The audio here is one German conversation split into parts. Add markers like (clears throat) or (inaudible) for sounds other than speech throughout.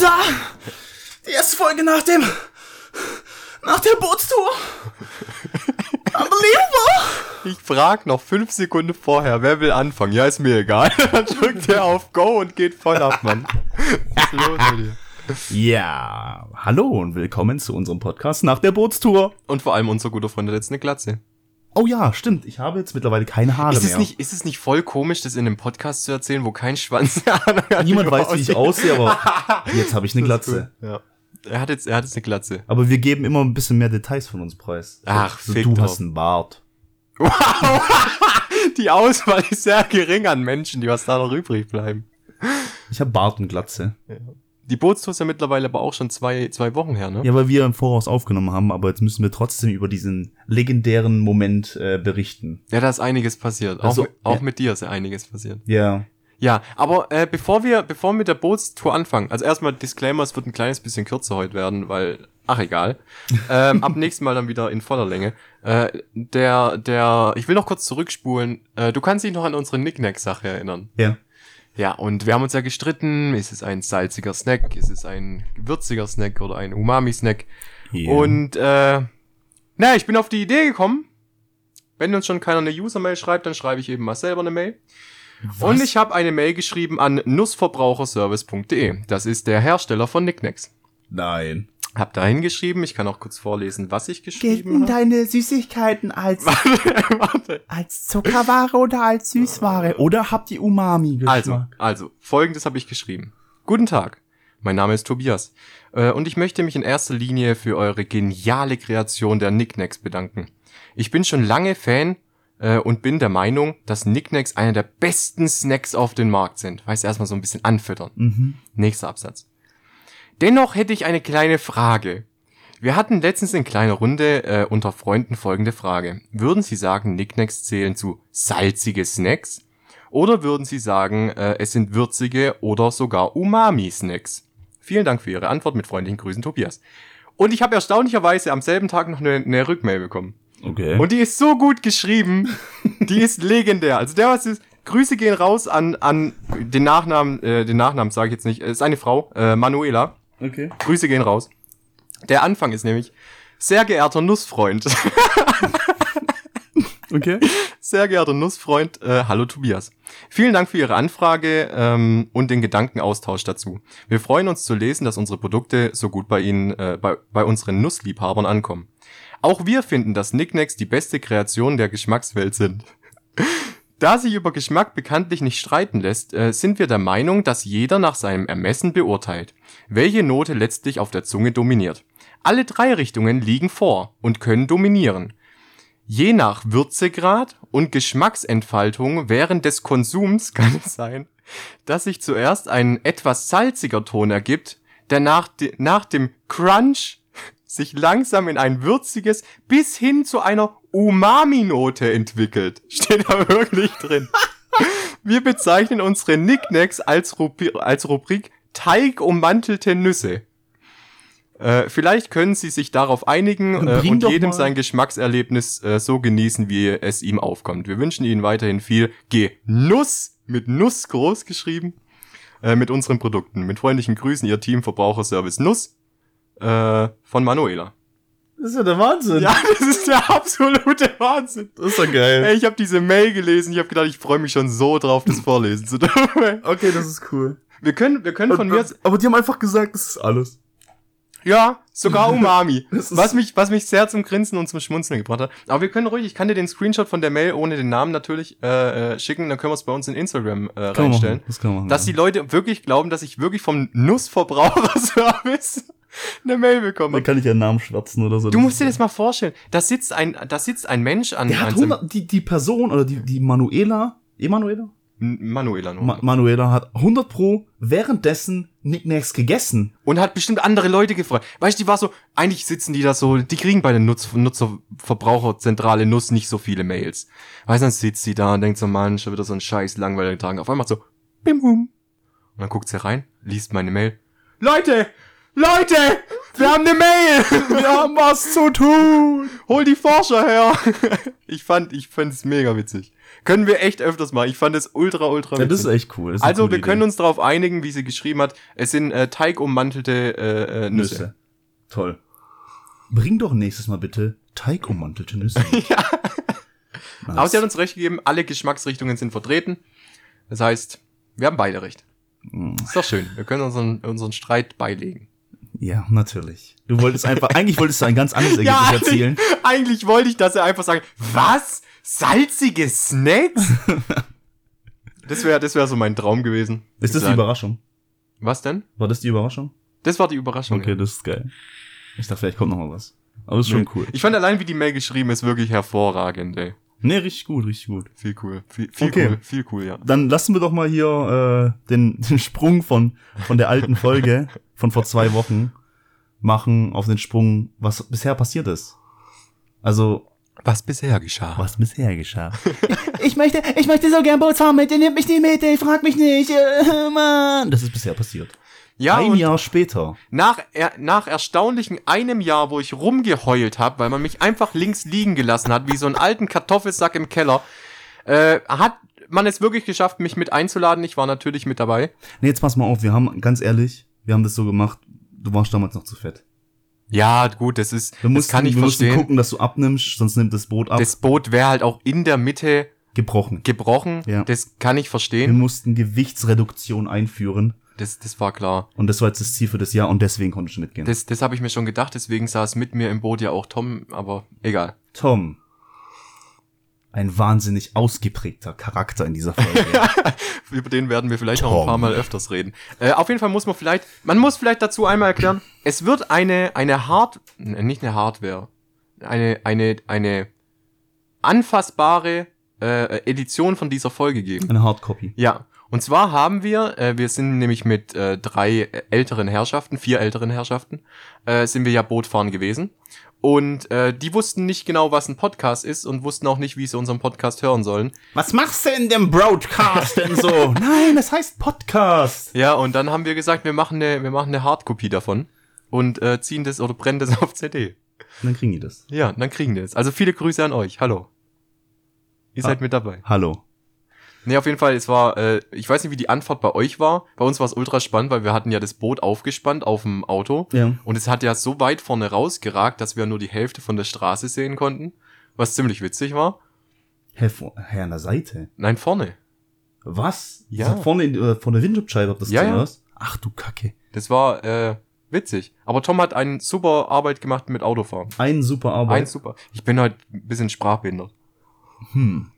da! Die erste Folge nach dem. nach der Bootstour! Unbelievable! Ich frag noch fünf Sekunden vorher, wer will anfangen? Ja, ist mir egal. (laughs) Dann drückt er auf Go und geht voll ab, Mann. Was ist los mit dir? Ja, hallo und willkommen zu unserem Podcast nach der Bootstour. Und vor allem unser guter Freund hat jetzt eine Glatze. Oh ja, stimmt. Ich habe jetzt mittlerweile keine Haare Ist es, mehr. nicht, ist es nicht voll komisch, das in einem Podcast zu erzählen, wo kein Schwanz hat? (laughs) Niemand weiß, wie ich aussehe, aber (laughs) jetzt habe ich eine Glatze. Ja. Er hat jetzt, er hat jetzt eine Glatze. Aber wir geben immer ein bisschen mehr Details von uns preis. Ach, so, du drauf. hast einen Bart. (laughs) Die Auswahl ist sehr gering an Menschen, die was da noch übrig bleiben. Ich habe Bart und Glatze. Die Bootstour ist ja mittlerweile aber auch schon zwei, zwei Wochen her, ne? Ja, weil wir im Voraus aufgenommen haben, aber jetzt müssen wir trotzdem über diesen legendären Moment äh, berichten. Ja, da ist einiges passiert. Auch, Also, mit, auch ja. mit dir ist ja einiges passiert. Ja. Ja, aber äh, bevor wir bevor wir mit der Bootstour anfangen, also erstmal Disclaimer, es wird ein kleines bisschen kürzer heute werden, weil ach egal. (laughs) ähm, ab nächstem Mal dann wieder in voller Länge. Äh, der der ich will noch kurz zurückspulen. Äh, du kannst dich noch an unsere Knickknack-Sache erinnern. Ja. Ja, und wir haben uns ja gestritten, ist es ein salziger Snack, ist es ein würziger Snack oder ein Umami-Snack? Ja. Und äh, na, ich bin auf die Idee gekommen, wenn uns schon keiner eine User-Mail schreibt, dann schreibe ich eben mal selber eine Mail. Und ich habe eine Mail geschrieben an nussverbraucherservice.de. Das ist der Hersteller von Nicknacks. Nein. Hab da hingeschrieben, ich kann auch kurz vorlesen, was ich geschrieben habe. deine Süßigkeiten als, (laughs) Warte. als Zuckerware oder als Süßware? Oder habt ihr Umami-Geschmack? Also, also, folgendes habe ich geschrieben. Guten Tag, mein Name ist Tobias äh, und ich möchte mich in erster Linie für eure geniale Kreation der Nicknacks bedanken. Ich bin schon lange Fan äh, und bin der Meinung, dass Nicknacks einer der besten Snacks auf dem Markt sind. Weißt du, erstmal so ein bisschen anfüttern. Mhm. Nächster Absatz. Dennoch hätte ich eine kleine Frage. Wir hatten letztens in kleiner Runde äh, unter Freunden folgende Frage. Würden Sie sagen, Nicknacks zählen zu salzige Snacks? Oder würden Sie sagen, äh, es sind würzige oder sogar Umami-Snacks? Vielen Dank für Ihre Antwort. Mit freundlichen Grüßen, Tobias. Und ich habe erstaunlicherweise am selben Tag noch eine, eine Rückmail bekommen. Okay. Und die ist so gut geschrieben. die ist legendär. Also der was ist. Grüße gehen raus an, an den Nachnamen, äh, den Nachnamen sage ich jetzt nicht. Es ist eine Frau, äh, Manuela. Okay. Grüße gehen raus. Der Anfang ist nämlich, sehr geehrter Nussfreund. (laughs) Okay. Sehr geehrter Nussfreund, äh, hallo Tobias. Vielen Dank für Ihre Anfrage ähm, und den Gedankenaustausch dazu. Wir freuen uns zu lesen, dass unsere Produkte so gut bei Ihnen, äh, bei, bei unseren Nussliebhabern ankommen. Auch wir finden, dass Nicknacks die beste Kreation der Geschmackswelt sind. Da sich über Geschmack bekanntlich nicht streiten lässt, äh, sind wir der Meinung, dass jeder nach seinem Ermessen beurteilt, welche Note letztlich auf der Zunge dominiert. Alle drei Richtungen liegen vor und können dominieren. Je nach Würzegrad und Geschmacksentfaltung während des Konsums (laughs) kann es sein, dass sich zuerst ein etwas salziger Ton ergibt, der nach, de nach dem Crunch (laughs) sich langsam in ein würziges bis hin zu einer Umami-Note entwickelt. (laughs) Steht da wirklich drin. Wir bezeichnen unsere Nicknacks als, Rubri als Rubrik Teigummantelte Nüsse. Äh, vielleicht können Sie sich darauf einigen äh, und jedem sein Geschmackserlebnis äh, so genießen, wie es ihm aufkommt. Wir wünschen Ihnen weiterhin viel Genuss, mit Nuss groß geschrieben, äh, mit unseren Produkten. Mit freundlichen Grüßen, Ihr Team Verbraucherservice Nuss äh, von Manuela. Das ist ja der Wahnsinn. Ja, (laughs) das ist der absolute Wahnsinn. Das ist ja geil. Ey, ich habe diese Mail gelesen, ich habe gedacht, ich freue mich schon so drauf, das vorlesen zu dürfen. (laughs) Okay, das ist cool. Wir können, wir können von mir Aber die haben einfach gesagt, das ist alles. Ja, sogar (laughs) Umami. Was mich, was mich sehr zum Grinsen und zum Schmunzeln gebracht hat. Aber wir können ruhig, ich kann dir den Screenshot von der Mail ohne den Namen natürlich äh, äh, schicken, dann können wir es bei uns in Instagram äh, Kann reinstellen. machen. Das kann machen. Dass die Leute wirklich glauben, dass ich wirklich vom Nussverbraucherservice (laughs) eine Mail bekomme. Man kann nicht einen Namen schwärzen oder so. Du musst dir das mal vorstellen. Da sitzt ein, da sitzt ein Mensch an, Der hat seinem- 100, die, die Person oder die, die Manuela, Emanuela? Manuela nur. Ma Manuela hat 100 pro währenddessen Nicknacks gegessen. und hat bestimmt andere Leute gefragt. Weißt du, die war so, eigentlich sitzen die da so, die kriegen bei der Nutz Nutzerverbraucherzentrale Nuss nicht so viele Mails. Weißt du, dann sitzt sie da und denkt so, Mann, schon wieder so ein scheiß langweiliger Tag. Auf einmal macht so, bim bum. Und dann guckt sie rein, liest meine Mail. Leute, Leute, wir haben eine Mail. (laughs) Wir haben was zu tun. Hol die Forscher her. (laughs) Ich fand, ich fand es mega witzig. Können wir echt öfters machen. Ich fand es ultra, ultra Ja, das ist echt cool. Ist also, wir können Idee. uns darauf einigen, wie sie geschrieben hat. Es sind äh, teigummantelte äh, äh, Nüsse. Nüsse. Toll. Bring doch nächstes Mal bitte teigummantelte Nüsse. (laughs) ja. Aber sie hat uns recht gegeben, alle Geschmacksrichtungen sind vertreten. Das heißt, wir haben beide recht. Mm. Ist doch schön. Wir können unseren, unseren Streit beilegen. Ja, natürlich. Du wolltest einfach, eigentlich wolltest du ein ganz anderes (laughs) Ergebnis eigentlich, erzielen. (laughs) eigentlich wollte ich, dass er einfach sagt, was? Salzige Snacks? (laughs) das wäre das wär so mein Traum gewesen. Ist das die. Überraschung? Was denn? War das die Überraschung? Das war die Überraschung. Okay, ja. das ist geil. Ich dachte, vielleicht kommt noch mal was. Aber das ist schon cool. Ich fand allein, wie die Mail geschrieben ist, wirklich hervorragend, ey. Nee, richtig gut, richtig gut. Viel cool. Viel, viel Okay. cool. Viel cool, ja. Dann lassen wir doch mal hier äh, den, (laughs) den Sprung von, von der alten Folge von vor zwei Wochen machen auf den Sprung, was bisher passiert ist. Also, Was bisher geschah. was bisher geschah. (laughs) ich möchte, ich möchte so gern Bootsfahren mit, ihr nehmt mich nicht mit, ey, frag mich nicht, äh, Mann. Das ist bisher passiert. Ja, Ein Jahr später. nach, er, nach erstaunlichen einem Jahr, wo ich rumgeheult habe, weil man mich einfach links liegen gelassen hat, wie so einen alten Kartoffelsack im Keller, äh, hat man es wirklich geschafft, mich mit einzuladen. Ich war natürlich mit dabei. Nee, jetzt pass mal auf, wir haben, ganz ehrlich, wir haben das so gemacht, du warst damals noch zu fett. Ja, gut, das ist, Wir das mussten, kann ich wir mussten verstehen. gucken, dass du abnimmst, sonst nimmt das Boot ab. Das Boot wäre halt auch in der Mitte gebrochen. gebrochen. Ja. Das kann ich Wir verstehen. mussten Gewichtsreduktion einführen. Das, das war klar. Und das war jetzt das Ziel für das Jahr und deswegen konntest du mitgehen. Das, das habe ich mir schon gedacht, deswegen saß mit mir im Boot ja auch Tom, aber egal. Tom. Ein wahnsinnig ausgeprägter Charakter in dieser Folge. (laughs) Über den werden wir vielleicht noch Tom. ein paar Mal öfters reden. Äh, auf jeden Fall muss man vielleicht, man muss vielleicht dazu einmal erklären, es wird eine, eine Hard, äh, nicht eine Hardware, eine, eine, eine anfassbare äh, Edition von dieser Folge geben. Eine Hardcopy. Ja. Und zwar haben wir, äh, wir sind nämlich mit äh, drei älteren Herrschaften, vier älteren Herrschaften, äh, sind wir ja Bootfahren gewesen. Und äh, die wussten nicht genau, was ein Podcast ist und wussten auch nicht, wie sie unseren Podcast hören sollen. Was machst du in dem Broadcast denn so? (laughs) Nein, das heißt Podcast. Ja, und dann haben wir gesagt, wir machen eine, wir machen eine Hardkopie davon und äh, ziehen das oder brennen das (laughs) auf CD. Und dann kriegen die das. Ja, dann kriegen die es. Also viele Grüße an euch. Hallo. Ihr Ah. seid mit dabei. Hallo. Nee, auf jeden Fall, es war, äh, ich weiß nicht, wie die Anfahrt bei euch war. Bei uns war es ultra spannend, weil wir hatten ja das Boot aufgespannt auf dem Auto. Ja. Und es hat ja so weit vorne rausgeragt, dass wir nur die Hälfte von der Straße sehen konnten. Was ziemlich witzig war. Hä, vor, hä, an der Seite. Nein, vorne. Was? Ja. Das hat vorne in, äh, vor der Windschutzscheibe das Ja, ja. was? Ach du Kacke. Das war äh, witzig. Aber Tom hat eine super Arbeit gemacht mit Autofahren. Ein super Arbeit. Ein super. Ich bin heute ein bisschen sprachbehindert. Hm.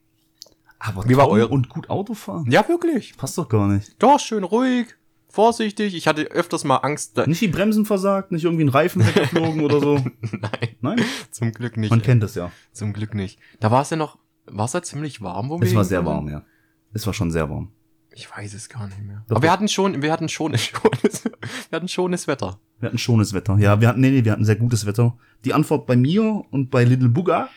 Aber Wie war eure- und gut Autofahren? Ja, wirklich. Passt doch gar nicht. Doch, schön ruhig, vorsichtig. Ich hatte öfters mal Angst. Da Nicht die Bremsen versagt, nicht irgendwie ein Reifen (laughs) weggeflogen oder so. Nein, Nein? zum Glück nicht. Man kennt das ja. Zum Glück nicht. Da war es ja noch, war es ja ziemlich warm, wo wir Es war sehr hingekommen warm, ja. Es war schon sehr warm. Ich weiß es gar nicht mehr. Doch, Aber wir hatten schon, wir hatten schon, (laughs) schönes, wir hatten schönes Wetter. Wir hatten schones Wetter. Ja, wir hatten, nee, nee, wir hatten sehr gutes Wetter. Die Antwort bei mir und bei Little Booga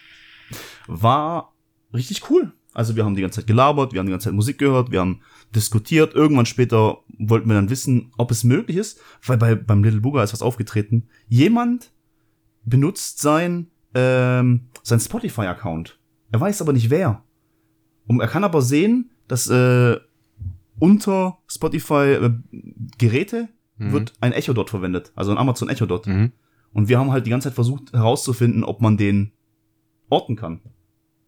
war richtig cool. Also wir haben die ganze Zeit gelabert, wir haben die ganze Zeit Musik gehört, wir haben diskutiert. Irgendwann später wollten wir dann wissen, ob es möglich ist, weil bei, beim Little Booga ist was aufgetreten. Jemand benutzt sein, ähm, sein Spotify-Account. Er weiß aber nicht wer. Und er kann aber sehen, dass äh, unter Spotify äh, Geräte Mhm. wird ein Echo Dot verwendet, also ein Amazon Echo Dot. Mhm. Und wir haben halt die ganze Zeit versucht herauszufinden, ob man den orten kann.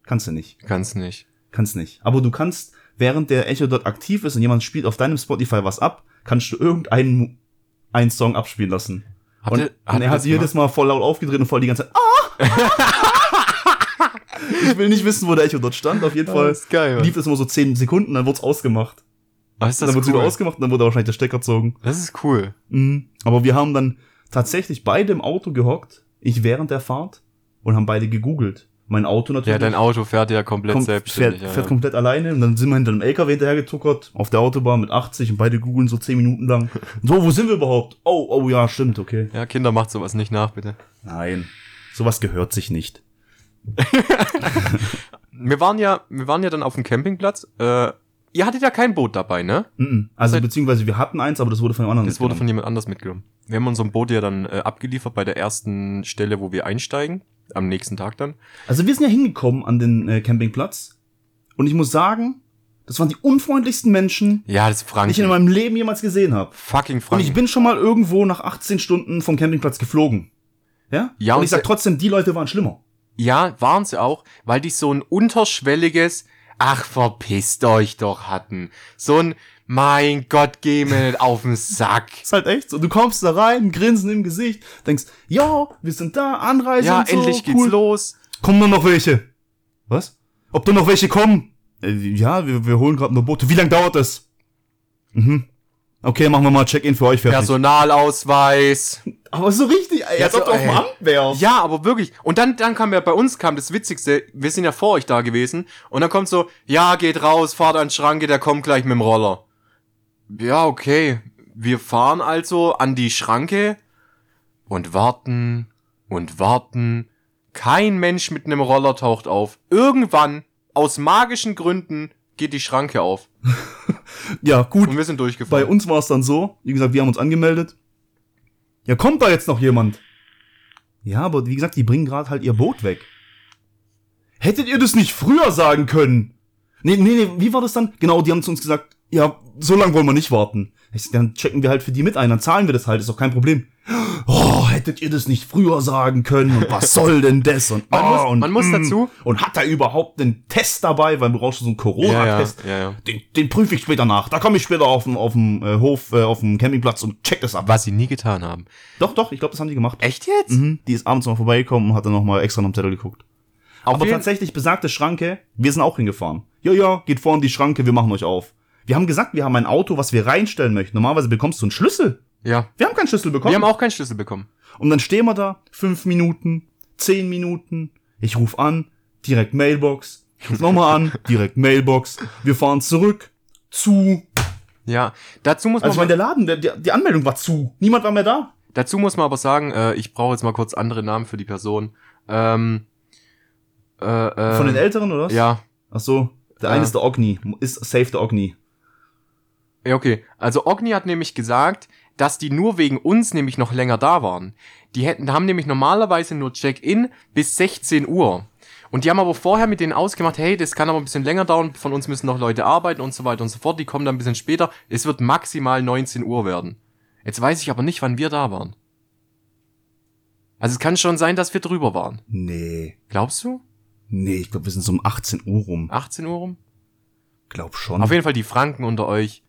Kannst du nicht. Kannst nicht. Kannst nicht. Aber du kannst, während der Echo Dot aktiv ist und jemand spielt auf deinem Spotify was ab, kannst du irgendeinen einen Song abspielen lassen. Habt Und, ihr- und habt er hat jedes Mal voll laut aufgedreht und voll die ganze Zeit. Ah! (laughs) ich will nicht wissen, wo der Echo Dot stand. Auf jeden Ah, Fall das ist geil, lief das immer so 10 Sekunden, dann wurde es ausgemacht. Ah, ist Dann das wurde es wieder cool. ausgemacht und dann wurde wahrscheinlich der Stecker gezogen. Das ist cool. Mhm. Aber wir haben dann tatsächlich beide im Auto gehockt, ich während der Fahrt und haben beide gegoogelt. Mein Auto natürlich. Ja, dein Auto fährt ja komplett kommt, selbstständig. fährt, fährt ja. komplett alleine und dann sind wir hinter einem LKW hinterhergetuckert auf der Autobahn mit 80 und beide googeln so 10 Minuten lang. (laughs) So, wo sind wir überhaupt? Oh, oh ja, stimmt, okay. ja, Kinder, macht sowas nicht nach, bitte. Nein, sowas gehört sich nicht. (laughs) Wir waren ja, wir waren ja dann auf dem Campingplatz, äh, ihr hattet ja kein Boot dabei, ne? Mhm. Also Seit- beziehungsweise wir hatten eins, aber das wurde von einem anderen Das wurde von jemand anders mitgenommen. Wir haben unser Boot ja dann äh, abgeliefert bei der ersten Stelle, wo wir einsteigen. Am nächsten Tag dann. Also wir sind ja hingekommen an den äh, Campingplatz und ich muss sagen, das waren die unfreundlichsten Menschen, Ja, das ist die Franken. ich in meinem Leben jemals gesehen habe. Fucking Und Franken. ich bin schon mal irgendwo nach 18 Stunden vom Campingplatz geflogen. Ja? Ja, und und ich sag trotzdem, die Leute waren schlimmer. ja, waren sie auch, weil die so ein unterschwelliges, ach, verpisst euch doch hatten. So ein, mein Gott, geh mir nicht auf den Sack. Ist halt echt so. Du kommst da rein, Grinsen im Gesicht, denkst, ja, wir sind da, Anreise Ja, und so, endlich geht's cool. los. Kommen da noch welche? Was? Ob da noch welche kommen? Äh, ja, wir, wir holen gerade nur Boote. Wie lange dauert das? Mhm. Okay, machen wir mal Check-in für euch fertig. Personalausweis. (laughs) Aber so richtig, ey, als Ja, ob du auf dem. Amt wärst. Ja, aber wirklich. Und dann, dann kam ja bei uns kam das Witzigste. Wir sind ja vor euch da gewesen. Und dann kommt so, ja, geht raus, fahrt an Schranke, der kommt gleich mit dem Roller. Ja, okay. Wir fahren also an die Schranke und warten und warten. Kein Mensch mit einem Roller taucht auf. Irgendwann, aus magischen Gründen, geht die Schranke auf. (laughs) Ja, gut. Und wir sind Bei durchgefahren. uns war es dann so, wie gesagt, wir haben uns angemeldet. Ja, kommt da jetzt noch jemand? Ja, aber wie gesagt, die bringen gerade halt ihr Boot weg. Hättet ihr das nicht früher sagen können? Nee, nee, nee, wie war das dann? Genau, die haben zu uns gesagt, ja, so lange wollen wir nicht warten. Ich dann checken wir halt für die mit ein, dann zahlen wir das halt, ist doch kein Problem. Oh, hättet ihr das nicht früher sagen können? Und was soll denn das? Und, Man oh, muss- und, man muss mm. dazu- Und hat er überhaupt einen Test dabei? Weil du brauchst so einen Corona-Test. ja, ja. Den, den prüfe ich später nach. Da komme ich später auf dem, auf dem äh, Hof, äh, auf dem Campingplatz und check das ab. Was sie nie getan haben. Doch, doch, ich glaube, das haben die gemacht. Echt jetzt? Mhm. Die ist abends noch vorbeigekommen und hat dann noch mal extra noch am Zettel geguckt. Auf Aber tatsächlich besagte Schranke, wir sind auch hingefahren. Ja, ja, geht vor in die Schranke, wir machen euch auf. Wir haben gesagt, wir haben ein Auto, was wir reinstellen möchten. Normalerweise bekommst du einen Schlüssel. Ja. Wir haben keinen Schlüssel bekommen. Wir haben auch keinen Schlüssel bekommen. und dann stehen wir da, fünf Minuten, zehn Minuten. Ich ruf an, direkt Mailbox. Ich ruf nochmal an, (laughs) direkt Mailbox. Wir fahren zurück, zu. Ja, dazu muss man, Also ich meine, der Laden, der, der, die Anmeldung war zu. Niemand war mehr da. dazu muss man aber sagen, äh, ich brauche jetzt mal kurz andere Namen für die Person. Ähm, äh, äh, Von den Älteren, oder was? Ja, Ach so. Der eine ist der Ogni. Ist safe der Ogni. Ja, okay. Also Ogni hat nämlich gesagt, dass die nur wegen uns nämlich noch länger da waren. Die hätten, haben nämlich normalerweise nur Check-in bis 16 Uhr. Und die haben aber vorher mit denen ausgemacht, hey, das kann aber ein bisschen länger dauern, von uns müssen noch Leute arbeiten und so weiter und so fort. Die kommen dann ein bisschen später. Es wird maximal 19 Uhr werden. Jetzt weiß ich aber nicht, wann wir da waren. Also es kann schon sein, dass wir drüber waren. Nee. Glaubst du? Nee, ich glaube, wir sind so um 18 Uhr rum. 18 Uhr rum? Glaub schon. Auf jeden Fall die Franken unter euch.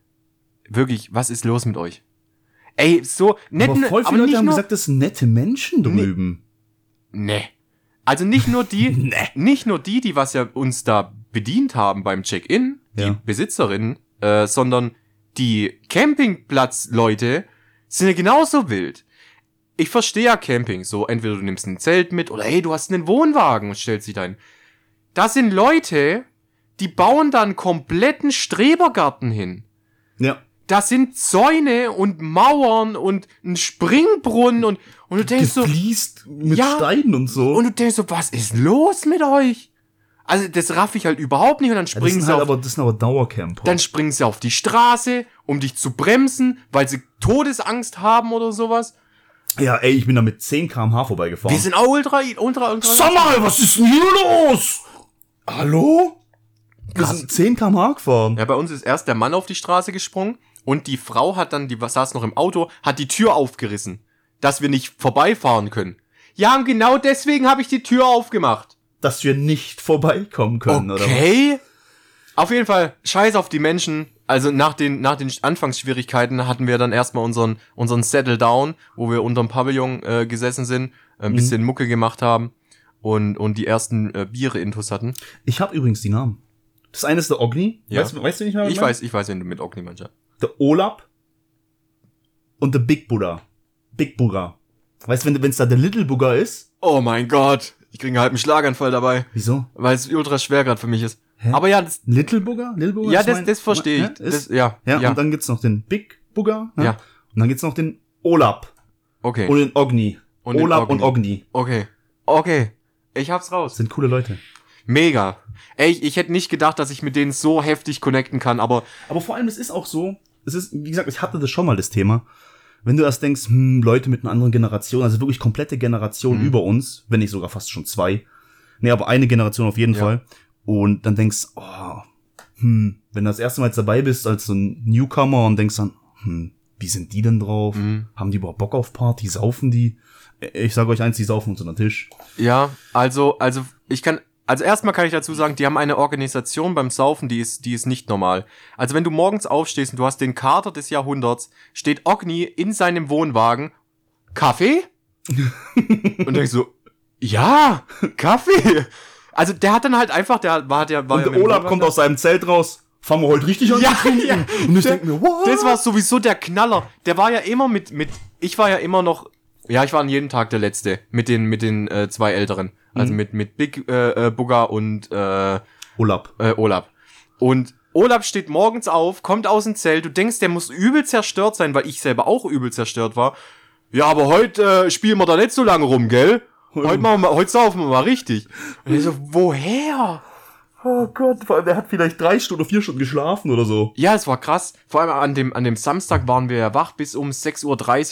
Wirklich, was ist los mit euch? Ey, so nett, aber voll aber viele Leute nicht haben nur, gesagt, das sind nette Menschen drüben. Nee. Also nicht nur die, (laughs) Nee. nicht nur die, die was ja uns da bedient haben beim Check-in, die Ja. Besitzerinnen, äh, sondern die Campingplatzleute sind ja genauso wild. Ich verstehe ja Camping, so entweder du nimmst ein Zelt mit oder hey, du hast einen Wohnwagen und stellst dich dahin. Das sind Leute, die bauen da einen kompletten Strebergarten hin. Ja. Das sind Zäune und Mauern und ein Springbrunnen und, und du denkst so, Gefliest mit Ja. Steinen und so. und du denkst so, was ist los mit euch? Also das raff ich halt überhaupt nicht und dann ja, springen sind sie halt auf, aber, das sind aber Dauercamper. dann springen sie auf die Straße, um dich zu bremsen, weil sie Todesangst haben oder sowas. ja, ey, ich bin da mit 10 km/h vorbeigefahren. Wir sind auch ultra, ultra, ultra. Sag mal, was ist denn hier los? Hallo? Wir sind 10 km/h gefahren. Ja, bei uns ist erst der Mann auf die Straße gesprungen und die Frau hat dann, die saß noch im Auto, hat die Tür aufgerissen, dass wir nicht vorbeifahren können. Ja, und genau deswegen habe ich die Tür aufgemacht. Dass wir nicht vorbeikommen können, oder was? Okay. Auf jeden Fall, scheiß auf die Menschen. Also nach den, nach den Anfangsschwierigkeiten hatten wir dann erstmal unseren, unseren Settle Down, wo wir unterm Pavillon äh, gesessen sind, ein Mhm. bisschen Mucke gemacht haben und, und die ersten äh, Biere intus hatten. Ich habe übrigens die Namen. Das eine ist der Ogni. Ja. Weißt, weißt du nicht mehr? Ich weiß, ich weiß, wenn du mit Ogni meinst. ja. Der Olap und der Big Buddha. Big Buddha. Weißt du, wenn es da der Little Bugger ist? Oh mein Gott. Ich kriege halt einen Schlaganfall dabei, Wieso? weil es ultra schwer gerade für mich ist. Hä? Aber ja, das, Little Bugger? Little Bugger? ja, ist das, mein- das verstehe ich. mein- Das, Ist, ja, ja, ja, und dann gibt's noch den Big Bugger. Ne? Ja. Und dann gibt's noch den Olap okay. und den Ogni. Und den Olap und Ogni. Ogni. Okay. Okay. Ich hab's raus. Das sind coole Leute. Mega. Ey, ich, ich hätte nicht gedacht, dass ich mit denen so heftig connecten kann, aber Aber vor allem, es ist auch so, es ist, wie gesagt, ich hatte das schon mal das Thema. Wenn du erst denkst, hm, Leute mit einer anderen Generation, also wirklich komplette Generation Mhm. über uns, wenn nicht sogar fast schon zwei. Nee, aber eine Generation auf jeden Ja. Fall. Und dann denkst, oh, hm, wenn du das erste Mal jetzt dabei bist als so ein Newcomer und denkst dann, hm, wie sind die denn drauf? Mhm. Haben die überhaupt Bock auf Party? Saufen die? Ich sage euch eins, die saufen uns unter den Tisch. Ja, also, also ich kann, also erstmal kann ich dazu sagen, die haben eine Organisation beim Saufen, die ist, die ist nicht normal. Also wenn du morgens aufstehst und du hast den Kater des Jahrhunderts, steht Ogni in seinem Wohnwagen, Kaffee? (laughs) und denkst so, ja, Kaffee. Also der hat dann halt einfach, der war der war Und ja der Olaf kommt aus seinem Zelt raus. Fangen wir heute richtig an Ja, (laughs) ja. Und ich Der- denk mir, what? Das war sowieso der Knaller. Der war ja immer mit, mit, ich war ja immer noch, ja, ich war an jedem Tag der Letzte mit den, mit den äh, zwei Älteren. Also mit, mit Big äh, äh, Bugger und äh, Olaf. äh, Olaf. Und Olaf steht morgens auf, kommt aus dem Zelt, du denkst, der muss übel zerstört sein, weil ich selber auch übel zerstört war. Ja, aber heute äh, spielen wir da nicht so lange rum, gell? Heute, machen wir, mal- heute saufen wir mal richtig. Und ich so, woher? Oh Gott, vor allem, der hat vielleicht drei Stunden, vier Stunden geschlafen oder so. Ja, es war krass. Vor allem an dem, an dem Samstag waren wir ja wach bis um 6.30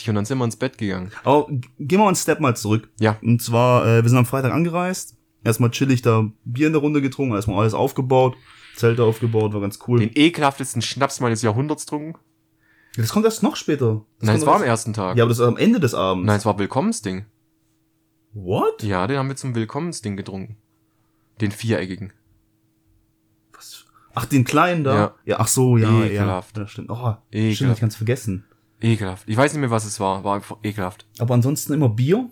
Uhr und dann sind wir ins Bett gegangen. Aber gehen wir einen Step mal zurück. Ja. Und zwar, äh, wir sind am Freitag angereist. Erstmal chillig da Bier in der Runde getrunken, erstmal alles aufgebaut, Zelte aufgebaut, war ganz cool. Den ekelhaftesten Schnaps meines Jahrhunderts trunken. das kommt erst noch später. Das Nein, es war am erst- ersten Tag. Ja, aber das ist am Ende des Abends. Nein, es war Willkommensding. What? Ja, den haben wir zum Willkommensding getrunken. Den viereckigen. Ach, den kleinen da? Ja. Ja, ach so, ja, Ekelhaft. ja. Das stimmt. Oh, Ekelhaft. stimmt, ich kann's vergessen. Ekelhaft. Ich weiß nicht mehr, was es war. War einfach ekelhaft. Aber ansonsten immer Bier?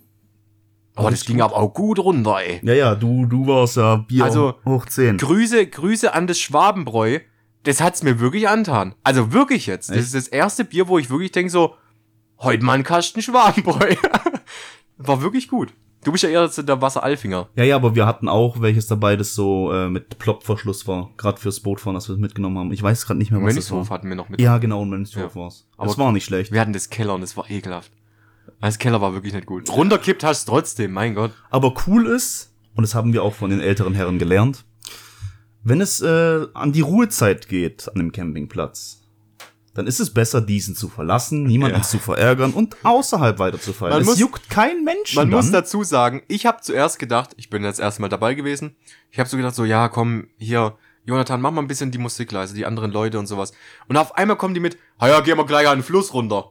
Aber das ging aber auch gut runter, ey. Ja, ja, du, du warst ja Bier Also, hoch 10. Grüße, Grüße an das Schwabenbräu. Das hat's mir wirklich antan. Also wirklich jetzt. Das Echt? ist das erste Bier, wo ich wirklich denk so, heute mal ein Kasten Schwabenbräu. (laughs) War wirklich gut. Du bist ja eher der Wasseralfinger. Ja, ja, aber wir hatten auch welches dabei, das so äh, mit Plopverschluss war. Gerade fürs Bootfahren, das wir es mitgenommen haben. Ich weiß gerade nicht mehr, was das Mönchshof war. hatten wir noch mit. Ja, genau, in Mönchsdorf Ja. war's. Aber- Das war nicht schlecht. Wir hatten das Keller und das war ekelhaft. Das Keller war wirklich nicht gut. Runterkippt hast du trotzdem, mein Gott. Aber cool ist, und das haben wir auch von den älteren Herren gelernt, wenn es äh, an die Ruhezeit geht an dem Campingplatz, dann ist es besser, diesen zu verlassen, niemanden Ja. zu verärgern und außerhalb weiter zu feiern. Man es muss- juckt kein Menschen Man dann. muss dazu sagen, ich habe zuerst gedacht, ich bin jetzt erstmal dabei gewesen. Ich habe so gedacht, so ja, komm, hier, Jonathan, mach mal ein bisschen die Musik leise, die anderen Leute und sowas. Und auf einmal kommen die mit, ja, gehen wir gleich an den Fluss runter.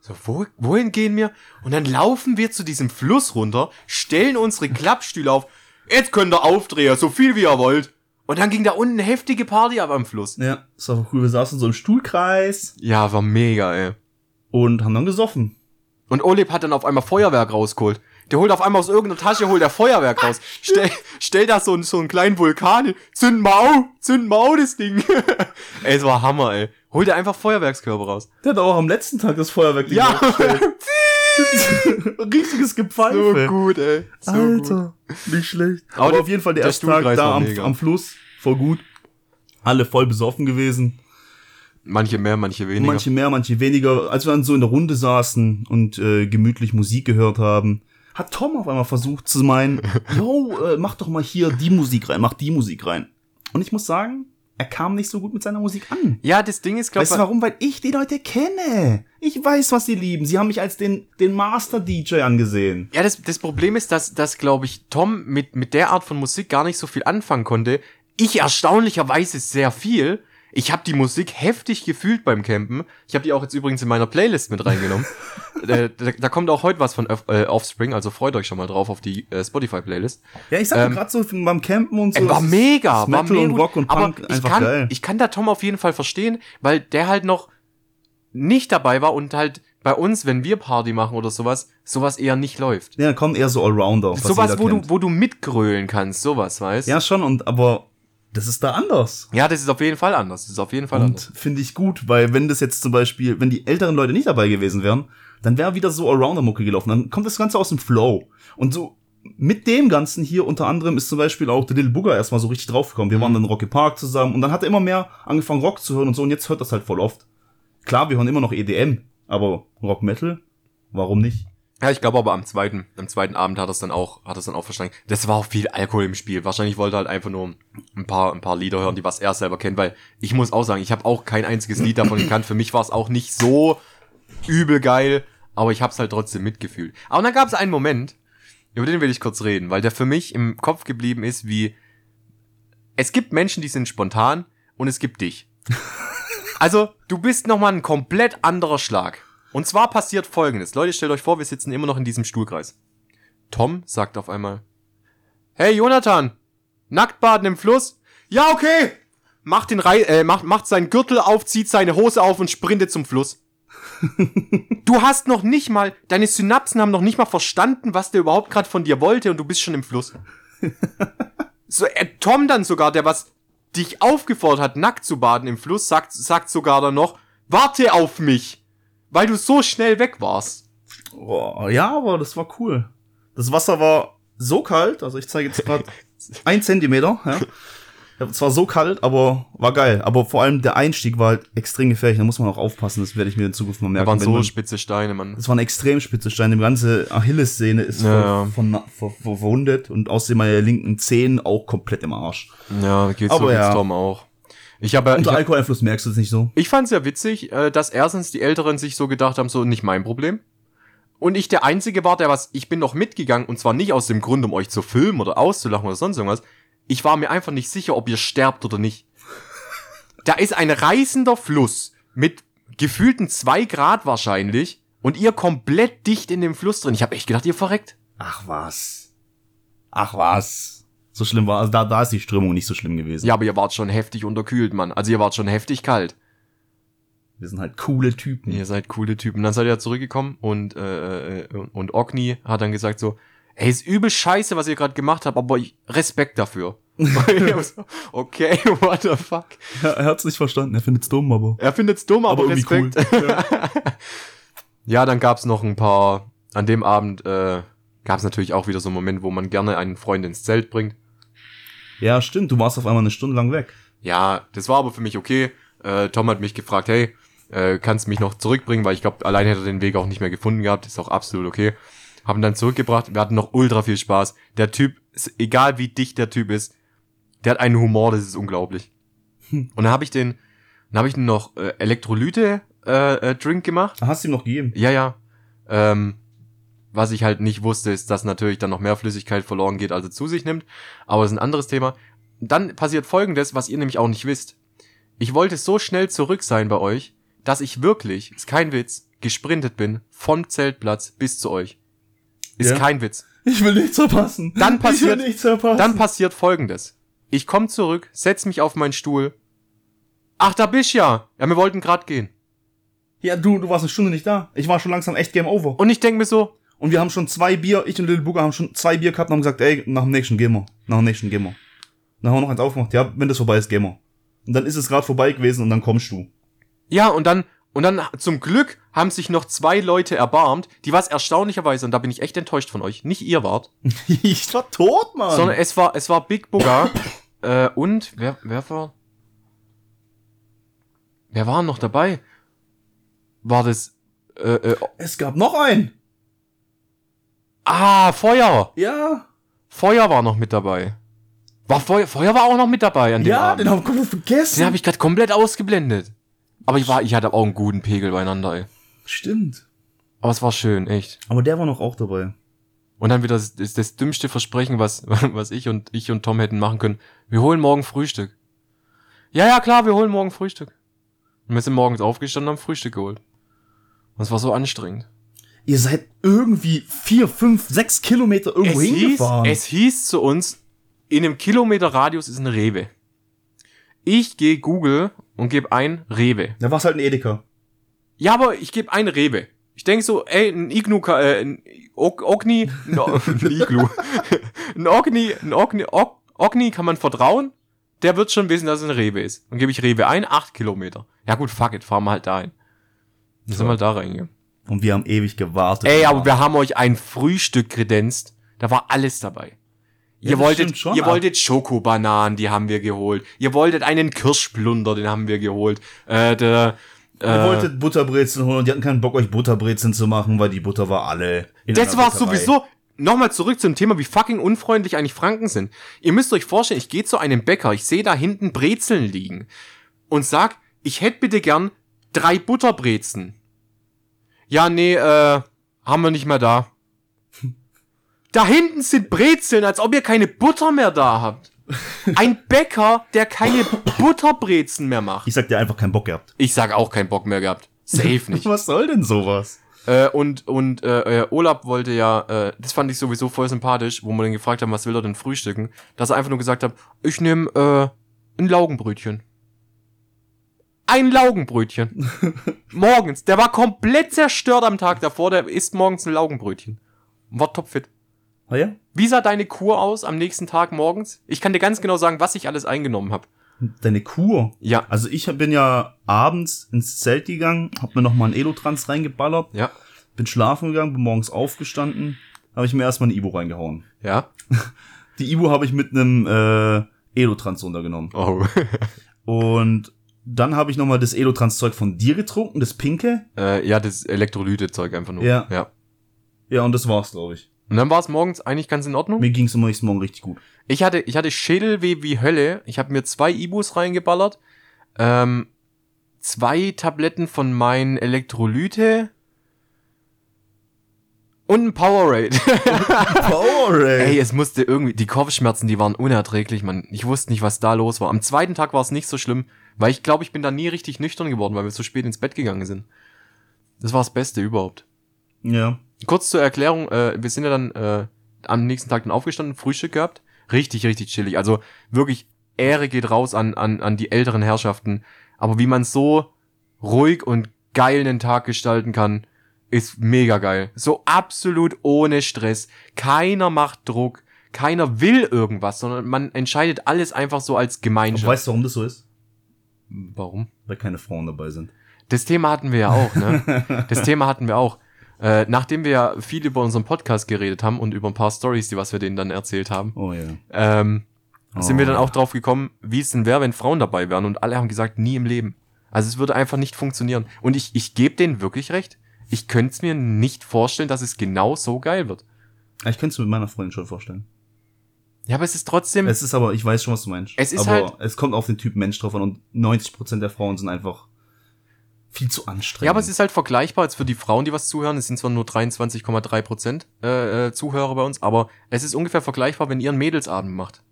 So, wo, wohin gehen wir? Und dann laufen wir zu diesem Fluss runter, stellen unsere Klappstühle auf. Jetzt könnt ihr aufdrehen, so viel wie ihr wollt. Und dann ging da unten eine heftige Party ab am Fluss. ja, das war cool. Wir saßen so im Stuhlkreis Ja, war mega, ey. und haben dann gesoffen. Und Oleb hat dann auf einmal Feuerwerk rausgeholt. Der holt auf einmal aus irgendeiner Tasche, holt der Feuerwerk raus. (laughs) Stell, stell da so, einen- so einen kleinen Vulkan hin. Zünd mal auf, zünd mal auf das Ding. (laughs) ey, es war Hammer, ey. Holt er einfach Feuerwerkskörper raus. Der hat auch am letzten Tag das Feuerwerk Ja. (laughs) (laughs) Richtiges Gepfeife. gut, ey. So gut. Alter, nicht schlecht. Aber Aber, auf jeden Fall der, erste Tag da am, am Fluss, voll gut. Alle voll besoffen gewesen. Manche mehr, manche weniger. Manche mehr, manche weniger. Als wir dann so in der Runde saßen und äh, gemütlich Musik gehört haben, hat Tom auf einmal versucht zu meinen, (laughs) yo, äh, mach doch mal hier die Musik rein, mach die Musik rein. Und ich muss sagen, er kam nicht so gut mit seiner Musik an. ja, das Ding ist, glaub Weißt du warum? Weil ich die Leute kenne. Ich weiß, was sie lieben. Sie haben mich als den, den Master-DJ angesehen. Ja, das, das Problem ist, dass, dass glaube ich, Tom mit, mit der Art von Musik gar nicht so viel anfangen konnte. Ich erstaunlicherweise sehr viel. Ich habe die Musik heftig gefühlt beim Campen. Ich habe die auch jetzt übrigens in meiner Playlist mit reingenommen. (laughs) äh, da, da kommt auch heute was von Off- äh, Offspring, also freut euch schon mal drauf auf die äh, Spotify-Playlist. Ja, ich sag Ähm, gerade so beim Campen und so. Ey, war mega, war Metal mega und. Rock und Aber Punk ich einfach kann, geil. ich kann da Tom auf jeden Fall verstehen, weil der halt noch nicht dabei war und halt bei uns, wenn wir Party machen oder sowas, sowas eher nicht läuft. ja, kommen eher so Allrounder. was sowas, wo kennt. du, wo du mitgrölen kannst, sowas, weißt? Ja, schon, und aber das ist da anders. Ja, das ist auf jeden Fall anders. Das ist auf jeden Fall anders. Und finde ich gut, weil wenn das jetzt zum Beispiel, wenn die älteren Leute nicht dabei gewesen wären, dann wäre wieder so Allrounder-Mucke gelaufen. Dann kommt das Ganze aus dem Flow. Und so mit dem Ganzen hier unter anderem ist zum Beispiel auch der Little Booger erstmal so richtig draufgekommen. Wir waren dann in Rocky Park zusammen und dann hat er immer mehr angefangen Rock zu hören und so und jetzt hört das halt voll oft. Klar, wir hören immer noch EDM, aber Rock Metal, warum nicht? Ja, ich glaube aber am zweiten, am zweiten Abend hat es dann auch, hat es dann auch verstanden. Das war auch viel Alkohol im Spiel. Wahrscheinlich wollte er halt einfach nur ein paar, ein paar Lieder hören, die was er selber kennt, weil ich muss auch sagen, ich habe auch kein einziges Lied davon gekannt. Für mich war es auch nicht so übel geil, aber ich habe es halt trotzdem mitgefühlt. Aber dann gab es einen Moment, über den will ich kurz reden, weil der für mich im Kopf geblieben ist, wie es gibt Menschen, die sind spontan und es gibt dich. (laughs) Also, du bist nochmal ein komplett anderer Schlag. Und zwar passiert folgendes. Leute, stellt euch vor, wir sitzen immer noch in diesem Stuhlkreis. Tom sagt auf einmal, Hey Jonathan, Nacktbaden im Fluss? Ja, okay. Macht den Rei äh, macht, macht seinen Gürtel auf, zieht seine Hose auf und sprintet zum Fluss. (laughs) du hast noch nicht mal, deine Synapsen haben noch nicht mal verstanden, was der überhaupt gerade von dir wollte und du bist schon im Fluss. (laughs) so, äh, Tom dann sogar, der was dich aufgefordert hat, nackt zu baden im Fluss, sagt, sagt sogar dann noch, warte auf mich. Weil du so schnell weg warst. Boah, ja, aber das war cool. Das Wasser war so kalt, also ich zeige jetzt gerade (laughs) ein Zentimeter, ja. Es war so kalt, aber war geil. Aber vor allem der Einstieg war halt extrem gefährlich. Da muss man auch aufpassen. Das werde ich mir in Zukunft mal merken. Da waren so man, spitze Steine, Mann. Das waren extrem spitze Steine. Die ganze Achillessehne ist Ja, von, ver, verwundet und außerdem meine linken Zehen auch komplett im Arsch. Ja, geht so Aber geht's ja. Tom auch. Ich habe, Unter Alkoholeinfluss merkst du es nicht so. ich fand's ja witzig, äh, dass erstens die Älteren sich so gedacht haben, so nicht mein Problem. Und ich der Einzige war, der was, ich bin noch mitgegangen und zwar nicht aus dem Grund, um euch zu filmen oder auszulachen oder sonst irgendwas. Ich war mir einfach nicht sicher, ob ihr sterbt oder nicht. Da ist ein reißender Fluss mit gefühlten zwei Grad wahrscheinlich und ihr komplett dicht in dem Fluss drin. Ich habe echt gedacht, ihr verreckt. Ach was. Ach was. So schlimm war, also da, da ist die Strömung nicht so schlimm gewesen. Ja, aber ihr wart schon heftig unterkühlt, Mann. Also ihr wart schon heftig kalt. Wir sind halt coole Typen. Ihr seid coole Typen. Dann seid ihr ja zurückgekommen und, äh, äh, und, und Ogni hat dann gesagt so, ey, ist übel scheiße, was ihr gerade gemacht habt, aber ich, Respekt dafür. (laughs) (laughs) Okay, (laughs) what the fuck. Ja, er hat's nicht verstanden, er findet's dumm, aber. Er findet's dumm, aber, Aber irgendwie Respekt. cool. Ja. Ja, dann gab's noch ein paar, an dem Abend äh, gab's natürlich auch wieder so einen Moment, wo man gerne einen Freund ins Zelt bringt. Ja, stimmt, du warst auf einmal eine Stunde lang weg. Ja, das war aber für mich okay. Äh, Tom hat mich gefragt, hey, äh, kannst du mich noch zurückbringen, weil ich glaube, allein hätte er den Weg auch nicht mehr gefunden gehabt. Ist auch absolut okay. Haben dann zurückgebracht. Wir hatten noch ultra viel Spaß. Der Typ, ist, egal wie dicht der Typ ist, der hat einen Humor, das ist unglaublich. Und dann habe ich den, dann habe ich noch äh, Elektrolyte äh, äh, Drink gemacht. Da hast du ihm noch gegeben. Ja, ja. Ähm, was ich halt nicht wusste, ist, dass natürlich dann noch mehr Flüssigkeit verloren geht, als er zu sich nimmt. Aber das ist ein anderes Thema. Dann passiert folgendes, was ihr nämlich auch nicht wisst. Ich wollte so schnell zurück sein bei euch, dass ich wirklich, ist kein Witz, gesprintet bin vom Zeltplatz bis zu euch. Ist Ja. kein Witz. Ich will nichts verpassen. Dann passiert- ich will verpassen. Dann passiert folgendes. Ich komme zurück, setz mich auf meinen Stuhl. Ach, da bist ja. Ja, wir wollten grad gehen. ja, du, du warst eine Stunde nicht da. Ich war schon langsam echt Game Over. Und ich denk mir so, Und wir haben schon zwei Bier, ich und Little Booger haben schon zwei Bier gehabt und haben gesagt, ey, nach dem nächsten gehen wir. Nach dem nächsten gehen wir. Dann haben wir noch eins aufgemacht. Ja, wenn das vorbei ist, gehen wir. Und dann ist es gerade vorbei gewesen und dann kommst du. Ja, und dann, und dann zum Glück haben sich noch zwei Leute erbarmt, die was erstaunlicherweise, und da bin ich echt enttäuscht von euch, nicht ihr wart, (laughs) ich war tot, Mann. sondern es war, es war Big Booger, (laughs) äh, und, wer, wer war, wer war noch dabei? War das, äh, äh, es gab noch einen. Ah, Feuer! Ja. Feuer war noch mit dabei. War Feuer, Feuer war auch noch mit dabei an dem Ja, Abend. den haben wir komplett vergessen. Den habe ich gerade komplett ausgeblendet. Aber ich war, ich hatte auch einen guten Pegel beieinander, ey. Stimmt. Aber es war schön, echt. Aber der war noch auch dabei. Und dann wieder das, das, das dümmste Versprechen, was, (laughs) was ich und ich und Tom hätten machen können. Wir holen morgen Frühstück. Ja, ja, klar, wir holen morgen Frühstück. Und wir sind morgens aufgestanden und haben Frühstück geholt. Und es war so anstrengend. Ihr seid irgendwie vier, fünf, sechs Kilometer irgendwo Es hieß, hingefahren. es hieß zu uns, in einem Kilometer Radius ist ein Rewe. Ich gehe Google und gebe ein Rewe. da war es halt ein Edeka. Ja, aber ich gebe ein Rewe. Ich denk so, ey, ein Ignu, äh, ein Og Ogni, (laughs) ein, Iglu. (laughs) ein Ogni, ein Ogni, Og Ogni kann man vertrauen. Der wird schon wissen, dass es ein Rewe ist. Dann gebe ich Rewe ein, acht Kilometer. Ja gut, fuck it, fahren wir halt da hin. Dann sind wir halt da reingegangen. Und wir haben ewig gewartet. Ey, aber wir haben euch ein Frühstück kredenzt. Da war alles dabei. Ja, ihr wolltet, schon, ihr wolltet Schokobananen, die haben wir geholt. Ihr wolltet einen Kirschplunder, den haben wir geholt. Äh, der, Ihr Äh, wolltet Butterbrezeln holen und die hatten keinen Bock, euch Butterbrezeln zu machen, weil die Butter war alle. in Das war sowieso. Nochmal zurück zum Thema, wie fucking unfreundlich eigentlich Franken sind. Ihr müsst euch vorstellen, ich gehe zu einem Bäcker, ich sehe da hinten Brezeln liegen und sag, ich hätte bitte gern drei Butterbrezen. Ja, nee, äh, haben wir nicht mehr da. (laughs) Da hinten sind Brezeln, als ob ihr keine Butter mehr da habt. (laughs) Ein Bäcker, der keine Butterbrezen mehr macht. Ich sag dir einfach keinen Bock gehabt. Ich sag auch keinen Bock mehr gehabt. Safe (laughs) nicht. Was soll denn sowas? Äh, und und äh, äh, Olaf wollte ja, äh, das fand ich sowieso voll sympathisch, wo wir dann gefragt haben, was will er denn frühstücken, dass er einfach nur gesagt hat, ich nehme äh, ein Laugenbrötchen. Ein Laugenbrötchen. (laughs) morgens. Der war komplett zerstört am Tag davor, der isst morgens ein Laugenbrötchen. Und War topfit. Ah ja? Wie sah deine Kur aus am nächsten Tag morgens? Ich kann dir ganz genau sagen, was ich alles eingenommen habe. Deine Kur. Ja. Also ich bin ja abends ins Zelt gegangen, hab mir noch mal einen Elotrans reingeballert, Ja. bin schlafen gegangen, bin morgens aufgestanden, habe ich mir erstmal eine Ibu reingehauen. Ja. (laughs) Die Ibu habe ich mit einem äh, Elotrans runtergenommen. Oh. (laughs) Und dann habe ich noch mal das Elotrans-Zeug von dir getrunken, das pinke. äh, ja, das Elektrolyte-Zeug einfach nur. Ja. ja. Ja, und das war's, glaube ich. Und dann war es morgens eigentlich ganz in Ordnung. Mir ging's am nächsten Morgen richtig gut. Ich hatte, ich hatte Schädelweh wie Hölle. Ich habe mir zwei Ibus reingeballert. Ähm, zwei Tabletten von meinen Elektrolyte. Und ein Powerade. (laughs) Powerade. Ey, es musste irgendwie, die Kopfschmerzen, die waren unerträglich, man. Ich wusste nicht, was da los war. Am zweiten Tag war es nicht so schlimm, weil ich glaube, ich bin da nie richtig nüchtern geworden, weil wir so spät ins Bett gegangen sind. Das war das Beste überhaupt. Ja. Kurz zur Erklärung, äh, wir sind ja dann äh, am nächsten Tag dann aufgestanden, Frühstück gehabt. Richtig, richtig chillig. Also wirklich, Ehre geht raus an, an, an die älteren Herrschaften. Aber wie man so ruhig und geil einen Tag gestalten kann, ist mega geil. So absolut ohne Stress. Keiner macht Druck. Keiner will irgendwas, sondern man entscheidet alles einfach so als Gemeinschaft. weißt du, warum das so ist? Warum? Weil keine Frauen dabei sind. Das Thema hatten wir ja auch, ne? (laughs) Das Thema hatten wir auch. Äh, nachdem wir ja viel über unseren Podcast geredet haben und über ein paar Stories, die was wir denen dann erzählt haben, Oh ja. ähm, sind wir dann Oh. auch drauf gekommen, wie es denn wäre, wenn Frauen dabei wären. Und alle haben gesagt, nie im Leben. Also es würde einfach nicht funktionieren. Und ich, ich gebe denen wirklich recht. Ich könnte es mir nicht vorstellen, dass es genau so geil wird. Ich könnte es mir mit meiner Freundin schon vorstellen. Ja, aber es ist trotzdem. Es ist aber, ich weiß schon, was du meinst. Es ist aber halt- es kommt auf den Typ Mensch drauf an und 90% der Frauen sind einfach viel zu anstrengend. ja, aber es ist halt vergleichbar jetzt für die Frauen, die was zuhören. Es sind zwar nur 23,3 Prozent äh, äh, Zuhörer bei uns, aber es ist ungefähr vergleichbar, wenn ihr einen Mädelsabend macht.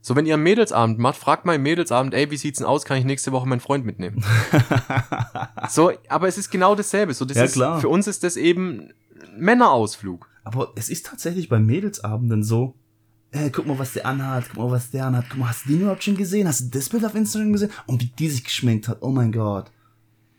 So, wenn ihr einen Mädelsabend macht, fragt mal im Mädelsabend, ey, wie sieht's denn aus? Kann ich nächste Woche meinen Freund mitnehmen? (laughs) so, aber es ist genau dasselbe. So, das Ja, ist, klar. Für uns ist das eben Männerausflug. Aber es ist tatsächlich bei Mädelsabenden so, äh, guck mal, was der anhat, guck mal, was der anhat, guck mal, hast du den überhaupt schon gesehen? Hast du das Bild auf Instagram gesehen? Und wie die sich geschminkt hat, oh mein Gott.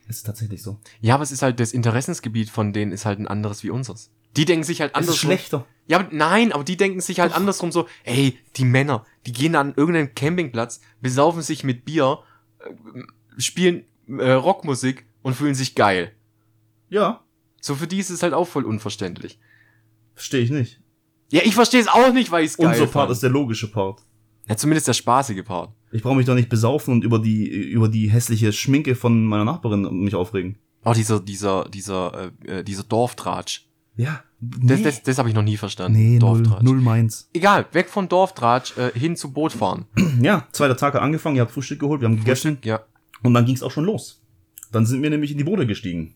Es ist tatsächlich so. Ja, aber es ist halt, das Interessensgebiet von denen ist halt ein anderes wie unseres. Die denken sich halt Es anders. ist schlechter. Ja, aber nein, aber die denken sich halt andersrum so, ey, die Männer, die gehen an irgendeinen Campingplatz, besaufen sich mit Bier, äh, spielen äh, Rockmusik und fühlen sich geil. Ja, So für die ist es halt auch voll unverständlich. verstehe ich nicht. Ja, ich verstehe es auch nicht, weil ich es geil Unser Part fand. ist der logische Part. Ja, zumindest der spaßige Part. Ich brauche mich doch nicht besaufen und über die, über die hässliche Schminke von meiner Nachbarin mich aufregen. Oh, dieser, dieser, dieser, äh, äh, dieser Dorftratsch. Ja. Das, das, das habe ich noch nie verstanden. nee, null, Dorftratsch. null meins. Egal, weg von Dorftratsch, äh, hin zu Boot fahren. Ja, zweiter Tag hat angefangen, ihr habt Frühstück geholt, wir haben gegessen Ja. und dann ging's auch schon los. Dann sind wir nämlich in die Boote gestiegen.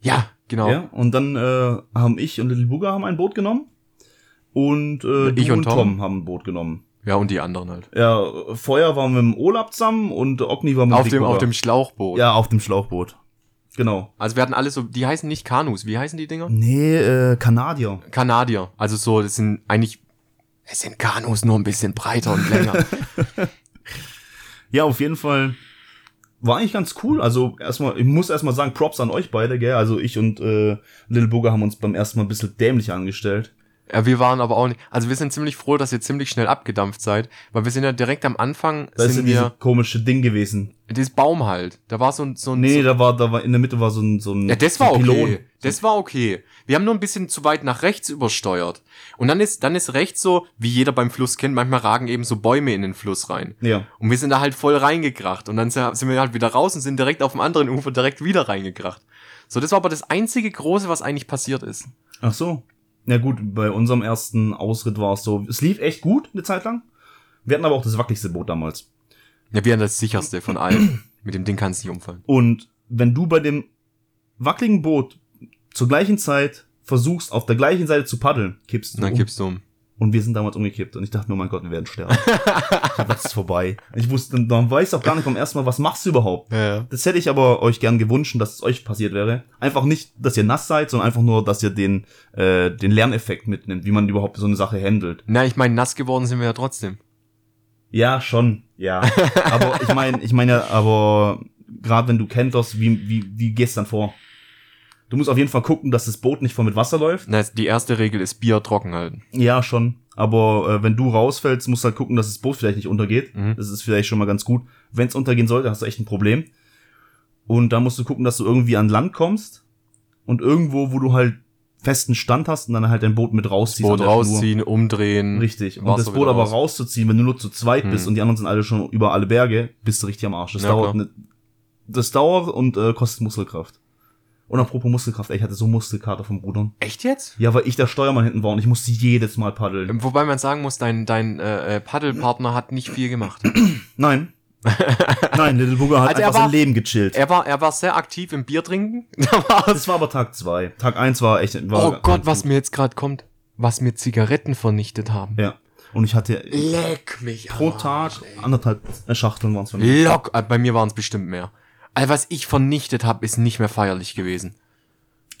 Ja, genau. Ja, und dann äh, haben ich und Little Booger haben ein Boot genommen und äh, Ich und Tom. Tom. haben ein Boot genommen. Ja, und die anderen halt. Ja, vorher waren wir mit dem Olaf zusammen und Ogni war mit Auf dem, auf dem Schlauchboot. Ja, auf dem Schlauchboot. Genau. Also wir hatten alle so, die heißen nicht Kanus, wie heißen die Dinger? Nee, äh, Kanadier. Kanadier. Also so, das sind eigentlich, es sind Kanus nur ein bisschen breiter und länger. (laughs) Ja, auf jeden Fall war eigentlich ganz cool. Also erstmal, ich muss erstmal sagen, Props an euch beide, gell? Also ich und äh, Little Booger haben uns beim ersten Mal ein bisschen dämlich angestellt. Ja, wir waren aber auch nicht. Also wir sind ziemlich froh, dass ihr ziemlich schnell abgedampft seid, weil wir sind ja direkt am Anfang Da ist ja dieses komische Ding gewesen. dieses Baum halt. Da war so ein so ein Nee, so, da war, da war, in der Mitte war so ein, so ein, ja, das so war okay. Das war okay. Wir haben nur ein bisschen zu weit nach rechts übersteuert. Und dann ist dann ist rechts so, wie jeder beim Fluss kennt, manchmal ragen eben so Bäume in den Fluss rein. Ja. Und wir sind da halt voll reingekracht. Und dann sind wir halt wieder raus und sind direkt auf dem anderen Ufer direkt wieder reingekracht. So, das war aber das einzige Große, was eigentlich passiert ist. Ach so. Ja gut, bei unserem ersten Ausritt war es so, es lief echt gut eine Zeit lang. Wir hatten aber auch das wackeligste Boot damals. Ja, wir haben das sicherste von allen. Mit dem Ding kann es nicht umfallen. Und wenn du bei dem wackeligen Boot zur gleichen Zeit versuchst, auf der gleichen Seite zu paddeln, kippst du dann um. kippst du um. Und wir sind damals umgekippt. Und ich dachte mir, oh mein Gott, wir werden sterben. (laughs) das ist vorbei. Ich wusste, dann weiß ich auch gar nicht beim ersten Mal, was machst du überhaupt? Ja. Das hätte ich aber euch gern gewünscht, dass es euch passiert wäre. Einfach nicht, dass ihr nass seid, sondern einfach nur, dass ihr den, äh, den Lerneffekt mitnimmt, wie man überhaupt so eine Sache handelt. Na, ich meine, nass geworden sind wir ja trotzdem. Ja, schon, ja. (laughs) aber ich meine, ich meine ja, aber gerade wenn du kenterst, wie, wie, wie gehst du dann vor? Du musst auf jeden Fall gucken, dass das Boot nicht voll mit Wasser läuft. Na, die erste Regel ist Bier trocken halten. Ja, schon. Aber äh, wenn du rausfällst, musst du halt gucken, dass das Boot vielleicht nicht untergeht. Mhm. Das ist vielleicht schon mal ganz gut. Wenn es untergehen sollte, hast du echt ein Problem. Und da musst du gucken, dass du irgendwie an Land kommst und irgendwo, wo du halt festen Stand hast und dann halt dein Boot mit rausziehst. Boot an der Schnur. rausziehen, umdrehen. Richtig. Und das Boot aber raus. rauszuziehen, wenn du nur zu zweit bist Hm. und die anderen sind alle schon über alle Berge, bist du richtig am Arsch. Das Ja, dauert ne, das dauert und äh, kostet Muskelkraft. Und apropos Muskelkraft, ey, ich hatte so Muskelkater vom Rudern. Echt jetzt? Ja, weil ich der Steuermann hinten war und ich musste jedes Mal paddeln. Wobei man sagen muss, dein, dein äh, äh, Paddelpartner hat nicht viel gemacht. (clears throat) Nein. (laughs) Nein, Little Booger hat Also er einfach war- sein Leben gechillt. Er war, er war sehr aktiv im Bier trinken. (laughs) Das war aber Tag zwei. Tag eins war echt. War Oh Gott, was gut. mir jetzt gerade kommt. Was mir Zigaretten vernichtet haben. Ja. Und ich hatte Leck mich pro Tag Arsch, anderthalb Schachteln waren es von mir. Lock, äh, bei mir waren es bestimmt mehr. All was ich vernichtet habe, ist nicht mehr feierlich gewesen.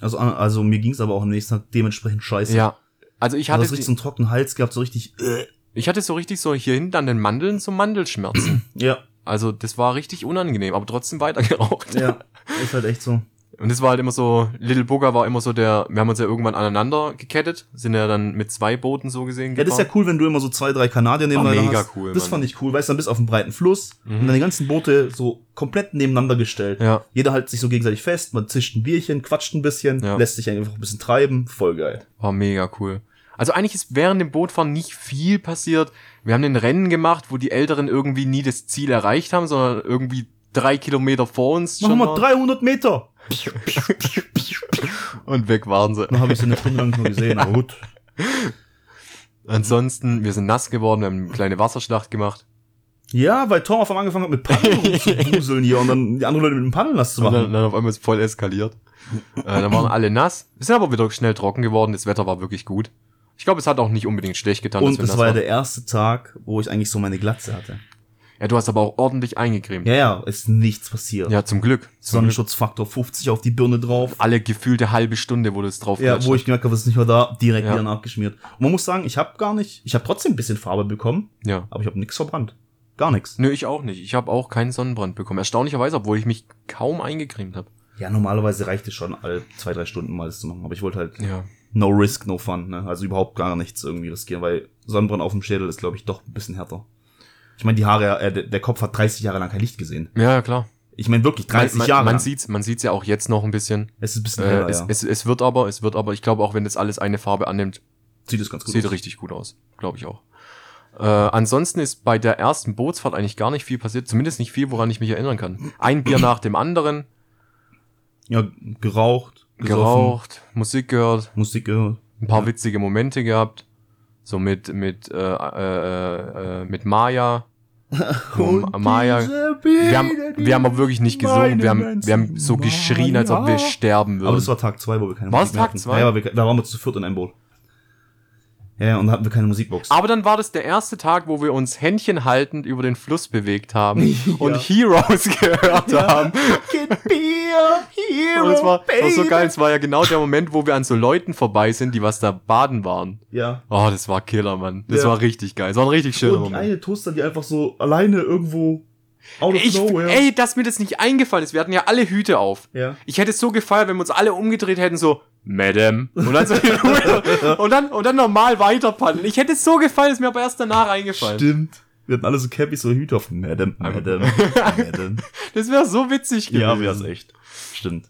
Also, also mir ging's aber auch am nächsten Tag dementsprechend scheiße. Ja. Also ich Ich hatte das richtig so einen trockenen Hals gehabt, so richtig. Äh. ich hatte so richtig so hier hinten an den Mandeln so Mandelschmerzen. (clears throat) Ja, Also das war richtig unangenehm, aber trotzdem weitergeraucht. ja. (laughs) Ist halt echt so. Und das war halt immer so, Little Booger war immer so der, wir haben uns ja irgendwann aneinander gekettet, sind ja dann mit zwei Booten so gesehen Ja, das ist ja cool, wenn du immer so zwei, drei Kanadier nebeneinander mega hast. cool, Das Mann. fand ich cool, weißt du, dann bist du auf einem breiten Fluss und dann die ganzen Boote so komplett nebeneinander gestellt. Ja. Jeder hält sich so gegenseitig fest, man zischt ein Bierchen, quatscht ein bisschen, Ja. lässt sich einfach ein bisschen treiben, voll geil. War mega cool. Also eigentlich ist während dem Bootfahren nicht viel passiert. Wir haben ein Rennen gemacht, wo die Älteren irgendwie nie das Ziel erreicht haben, sondern irgendwie drei Kilometer vor uns wir waren. 300 Meter. Und weg waren sie. Dann habe ich sie eine Stunde lang nur gesehen, aber gut. Ansonsten, wir sind nass geworden, wir haben eine kleine Wasserschlacht gemacht. Ja, weil Tom auf einmal angefangen hat mit Paddeln (laughs) rumzuwuseln hier und dann die anderen Leute mit dem Paddeln nass zu Und dann, machen. dann auf einmal ist voll eskaliert. äh, dann waren alle nass. Wir sind aber wieder schnell trocken geworden. Das Wetter war wirklich gut. Ich glaube, es hat auch nicht unbedingt schlecht getan. Und nass war ja der erste Tag, wo ich eigentlich so meine Glatze hatte. Ja, du hast aber auch ordentlich eingecremt. Ja, ja, ist nichts passiert. Ja, zum Glück. Zum. Sonnenschutzfaktor 50 auf die Birne drauf. Alle gefühlte halbe Stunde wurde es drauf Ja, wo ich gemerkt habe, es ist nicht mehr da, direkt Ja. wieder nachgeschmiert. Und man muss sagen, ich habe gar nicht, ich habe trotzdem ein bisschen Farbe bekommen, Ja. aber ich habe nichts verbrannt. Gar nichts. Nö, ich auch nicht. Ich habe auch keinen Sonnenbrand bekommen. Erstaunlicherweise, obwohl ich mich kaum eingecremt habe. Ja, normalerweise reicht es schon, alle zwei, drei Stunden mal das zu machen. Aber ich wollte halt Ja. no risk, no fun, ne? Also überhaupt gar nichts irgendwie riskieren, weil Sonnenbrand auf dem Schädel ist, glaube ich, doch ein bisschen härter. Ich meine, die Haare, äh, der, Kopf hat 30 Jahre lang kein Licht gesehen. Ja, ja, klar. Ich meine wirklich 30 man, man, Jahre Man sieht's, man sieht's ja auch jetzt noch ein bisschen. es ist ein bisschen Äh, heller, es, ja. es, es wird aber, es wird aber, ich glaube auch, wenn das alles eine Farbe annimmt, Sieht es ganz gut sieht aus. richtig gut aus. Glaube ich auch. Äh, ansonsten ist bei der ersten Bootsfahrt eigentlich gar nicht viel passiert. Zumindest nicht viel, woran ich mich erinnern kann. Ein Bier nach dem anderen, Ja, geraucht, gesoffen, geraucht, Musik gehört, Musik gehört. ein paar Ja. witzige Momente gehabt. So mit, mit, äh, äh, äh, mit Maya. (laughs) Und Maya- Wir haben, wir haben aber wirklich nicht gesungen. Wir haben, wir haben so ganzen geschrien, als ob wir Maya. sterben würden. Aber das war Tag zwei, wo wir keine War Musik es Tag hatten. zwei? Ja, ja, wir, da waren wir zu viert in einem Boot. Ja, und da hatten wir keine Musikbox. Aber dann war das der erste Tag, wo wir uns Händchen haltend über den Fluss bewegt haben (laughs) und (laughs) Ja. Heroes gehört haben. Get beer, hero, (laughs) Und es war, das war so geil. Es war ja genau der Moment, wo wir an so Leuten vorbei sind, die was da baden waren. Ja. Oh, das war Killer, Mann. Das Ja. war richtig geil. Es war ein richtig schöner Und Moment. eine Toaster, die einfach so alleine irgendwo out of Ich, nowhere. ey, dass mir das nicht eingefallen ist. Wir hatten ja alle Hüte auf. Ja. Ich hätte es so gefeiert, wenn wir uns alle umgedreht hätten, so, Madam. Und dann, so, (laughs) und dann, und dann normal weiter paddeln. Ich hätte es so gefallen, ist mir aber erst danach eingefallen. Stimmt. Wir hatten alle so Cappies, so Hüte auf. Madam, Madam, Madam. (laughs) Das wäre so witzig gewesen. Ja, wär's echt. Stimmt.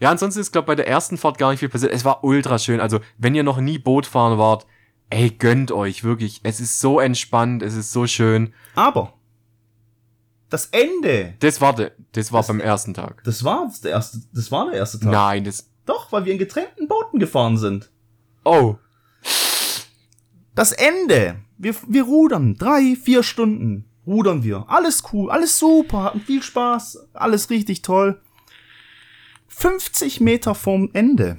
Ja, ansonsten ist, glaube bei der ersten Fahrt gar nicht viel passiert. Es war ultra schön. Also, wenn ihr noch nie Boot fahren wart, ey, gönnt euch, wirklich. Es ist so entspannt, es ist so schön. Aber das Ende, Das war, de, das war beim ersten Tag. das war der erste, das war der erste Tag. Nein, das. Doch, weil wir in getrennten Booten gefahren sind. Oh. Das Ende. Wir, wir rudern. Drei, vier Stunden rudern wir. Alles cool, alles super, hatten viel Spaß, alles richtig toll. 50 Meter vorm Ende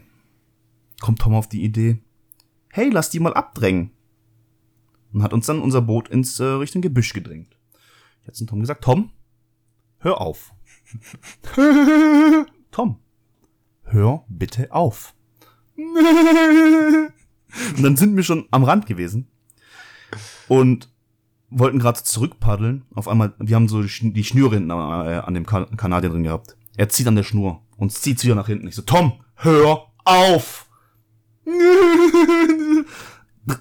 kommt Tom auf die Idee. Hey, lass die mal abdrängen. Und hat uns dann unser Boot ins äh, Richtung Gebüsch gedrängt. Ich hatte zu Tom gesagt, Tom, hör auf. (laughs) Tom, hör bitte auf. (laughs) Und dann sind wir schon am Rand gewesen und wollten gerade zurückpaddeln. Auf einmal, wir haben so die Schn- die Schnüre hinten äh, an dem Ka- Kanadier drin gehabt. Er zieht an der Schnur und zieht wieder nach hinten. Ich so, Tom, hör auf! (laughs)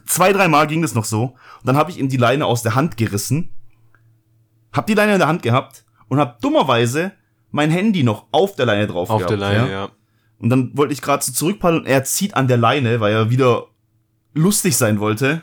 Zwei, dreimal ging das noch so. Und dann habe ich ihm die Leine aus der Hand gerissen, hab die Leine in der Hand gehabt und hab dummerweise mein Handy noch auf der Leine drauf Auf gehabt, der Leine, ja. Und dann wollte ich gerade so zurückpaddeln und er zieht an der Leine, weil er wieder lustig sein wollte.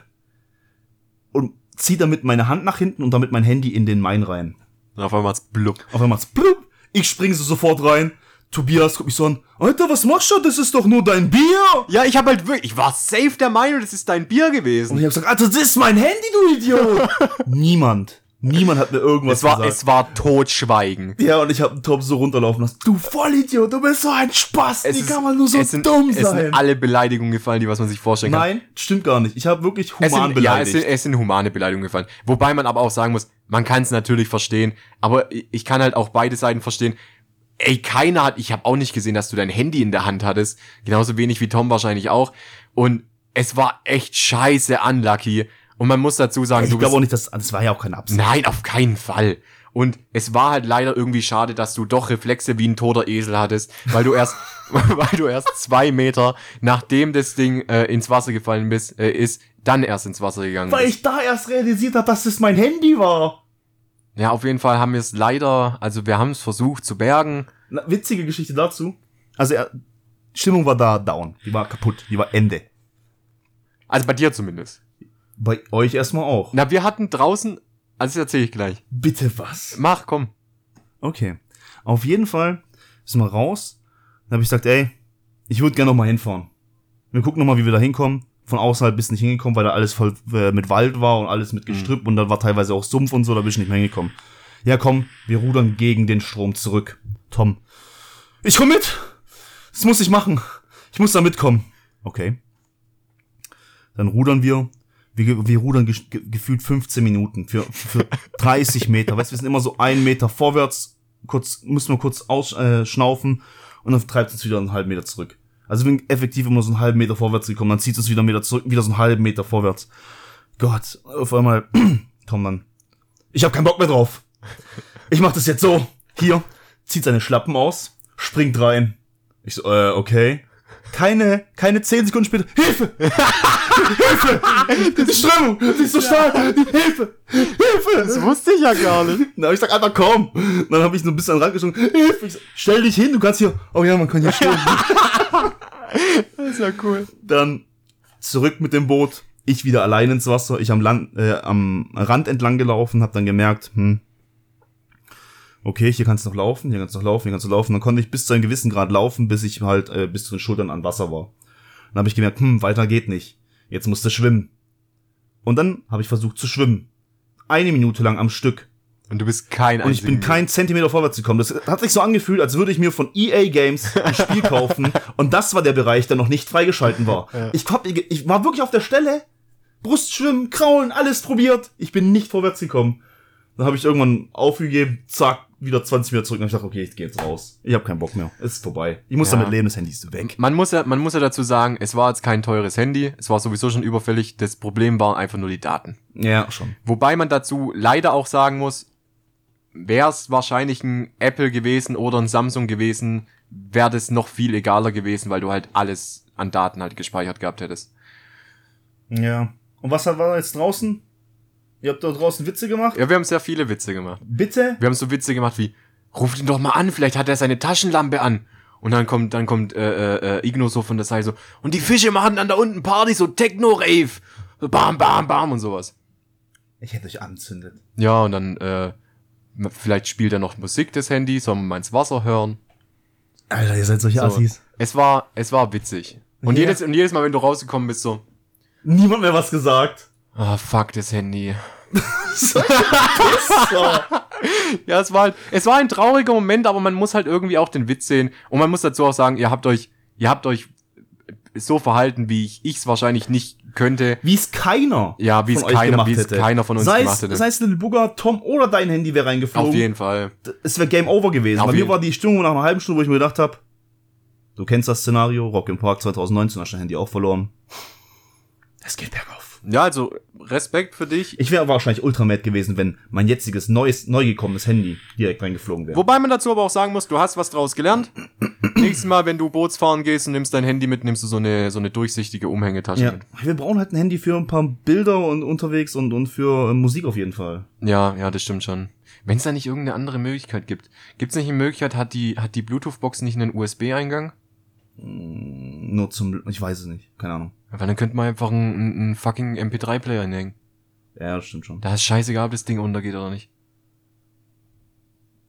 Und zieht damit meine Hand nach hinten und damit mein Handy in den Main rein. Und auf einmal hat's blub. Auf einmal macht's blub. Ich springe so sofort rein. Tobias guckt mich so an. Alter, was machst du? Das ist doch nur dein Bier. Ja, ich habe halt wirklich, ich war safe der Meinung, das ist dein Bier Und gewesen. ich hab gesagt, Alter, das ist mein Handy, du Idiot. (laughs) Niemand. Niemand hat mir irgendwas Es war, gesagt. es war Totschweigen. ja, und ich hab den Tom so runterlaufen lassen. Du Vollidiot, du bist so ein Spaß. Wie ist- kann man nur so es sind, dumm Es sein? sind alle Beleidigungen gefallen, die was man sich vorstellen kann. Nein, stimmt gar nicht. Ich habe wirklich Es human sind, ja, es beleidigt. sind, es sind humane Beleidigungen gefallen. Wobei man aber auch sagen muss, man kann es natürlich verstehen, aber ich ich kann halt auch beide Seiten verstehen. Ey, keiner hat, ich habe auch nicht gesehen, dass du dein Handy in der Hand hattest. Genauso wenig wie Tom wahrscheinlich auch. Und es war echt scheiße unlucky. Und man muss dazu sagen, ich du bist, glaube auch nicht, dass das war ja auch keine Absicht. Nein, auf keinen Fall. Und es war halt leider irgendwie schade, dass du doch Reflexe wie ein toter Esel hattest, weil du erst, (laughs) (laughs) weil du erst zwei Meter nachdem das Ding äh, ins Wasser gefallen bist, äh, ist, dann erst ins Wasser gegangen Weil bist. ich da erst realisiert habe, dass es mein Handy war. Ja, auf jeden Fall haben wir es leider, also wir haben es versucht zu bergen. Na, witzige Geschichte dazu. Also Stimmung war da down. Die war kaputt. Die war Ende. Also bei dir zumindest. Bei euch erstmal auch. Na, wir hatten draußen, also das erzähle ich gleich. Bitte was? Mach, komm. Okay. Auf jeden Fall sind wir raus. Dann habe ich gesagt, ey, ich würde gerne noch mal hinfahren. Wir gucken noch mal, wie wir da hinkommen. Von außerhalb bist nicht hingekommen, weil da alles voll äh, mit Wald war und alles mit Gestrüpp und da war teilweise auch Sumpf und so, da bist du nicht mehr hingekommen. Ja, komm, wir rudern gegen den Strom zurück. Tom. Ich komm mit! Das muss ich machen. Ich muss da mitkommen. Okay. Dann rudern wir. Wir, wir rudern ge ge gefühlt 15 Minuten für, für (laughs) 30 Meter. Weißt du, wir sind immer so einen Meter vorwärts, kurz, müssen wir kurz ausschnaufen äh, und dann treibt es uns wieder einen halben Meter zurück. Also wir sind effektiv immer so einen halben Meter vorwärts gekommen, dann zieht es uns wieder einen Meter zurück, wieder so einen halben Meter vorwärts. Gott, auf einmal, (clears throat) Tom dann. Ich hab keinen Bock mehr drauf. Ich mach das jetzt so. Hier, zieht seine Schlappen aus, springt rein. Ich so, äh, okay. Keine, keine zehn Sekunden später, Hilfe! (laughs) Hilfe! Die Strömung, die ist so stark! Hilfe! Hilfe! wusste ich ja gar nicht. Na, ich sag einfach komm. Dann habe ich so ein bisschen an den Rand geschoben. Hilfe! Sag, stell dich hin, du kannst hier. Oh ja, man kann hier stehen. (laughs) Das ist ja cool. Dann zurück mit dem Boot. Ich wieder allein ins Wasser. Ich am, Land, äh, am Rand entlang gelaufen, habe dann gemerkt, hm, okay, hier kannst du noch laufen, hier kannst du noch laufen, hier kannst du laufen. Dann konnte ich bis zu einem gewissen Grad laufen, bis ich halt äh, bis zu den Schultern an Wasser war. Dann habe ich gemerkt, hm, weiter geht nicht. Jetzt musst du schwimmen. Und dann habe ich versucht zu schwimmen. Eine Minute lang am Stück. Und du bist kein Und ich bin kein Zentimeter vorwärts gekommen. Das hat sich so angefühlt, als würde ich mir von EA Games ein Spiel (laughs) kaufen. Und das war der Bereich, der noch nicht freigeschalten war. Ich, hab, ich war wirklich auf der Stelle. Brustschwimmen, Kraulen, alles probiert. Ich bin nicht vorwärts gekommen. Dann habe ich irgendwann aufgegeben, zack, wieder 20 Meter zurück. Und ich dachte, okay, ich gehe jetzt raus. Ich habe keinen Bock mehr. Es ist vorbei. Ich muss Ja. damit leben, das Handy ist weg. Man muss ja, man muss ja dazu sagen, es war jetzt kein teures Handy. Es war sowieso schon überfällig. Das Problem waren einfach nur die Daten. Ja, schon. Wobei man dazu leider auch sagen muss, wäre es wahrscheinlich ein Apple gewesen oder ein Samsung gewesen, wäre das noch viel egaler gewesen, weil du halt alles an Daten halt gespeichert gehabt hättest. Ja. Und was war jetzt draußen? Ihr habt da draußen Witze gemacht? Ja, wir haben sehr viele Witze gemacht. Bitte? Wir haben so Witze gemacht wie, ruf ihn doch mal an, vielleicht hat er seine Taschenlampe an. Und dann kommt, dann kommt äh, äh, äh, Igno so von der Seite so, und die Fische machen dann da unten Party, so Techno-Rave. So bam, bam, bam und sowas. Ich hätte euch anzündet. Ja, und dann, äh, vielleicht spielt er noch Musik des Handys, soll man mal ins Wasser hören. Alter, ihr seid solche So. Assis. Es war, es war witzig. Und, Ja. jedes, und jedes Mal, wenn du rausgekommen bist, so, Niemand mehr was gesagt. ah, fuck das Handy. (laughs) Ja, es war halt, es war ein trauriger Moment, aber man muss halt irgendwie auch den Witz sehen. Und man muss dazu auch sagen, ihr habt euch, ihr habt euch so verhalten, wie ich ich's wahrscheinlich nicht könnte. Wie es keiner Ja, wie es keiner, wie es keiner von uns sei gemacht hätte. Sei es Little Booger, Tom oder dein Handy wäre reingeflogen. Auf jeden Fall. Es wäre Game Over gewesen. Auf Bei mir war die Stimmung nach einer halben Stunde, wo ich mir gedacht habe, du kennst das Szenario, Rock im Park 2019, hast dein Handy auch verloren. Es geht bergauf. Ja, also Respekt für dich. Ich wäre wahrscheinlich ultra mad gewesen, wenn mein jetziges, neues, neu gekommenes Handy direkt reingeflogen wäre. Wobei man dazu aber auch sagen muss, du hast was draus gelernt. (clears throat) Nächstes Mal, wenn du Bootsfahren gehst und nimmst dein Handy mit, nimmst du so eine, so eine durchsichtige Umhängetasche Ja, mit. wir brauchen halt ein Handy für ein paar Bilder und unterwegs und, und für äh, Musik auf jeden Fall. Ja, ja, das stimmt schon. Wenn es da nicht irgendeine andere Möglichkeit gibt. Gibt es nicht eine Möglichkeit, hat die, hat die Bluetooth-Box nicht einen USB-Eingang? Nur zum, ich weiß es nicht, keine Ahnung. Weil dann könnte man einfach einen, einen fucking MP3-Player hinhängen. Ja, das stimmt schon. Da ist scheißegal, ob das Ding untergeht oder nicht.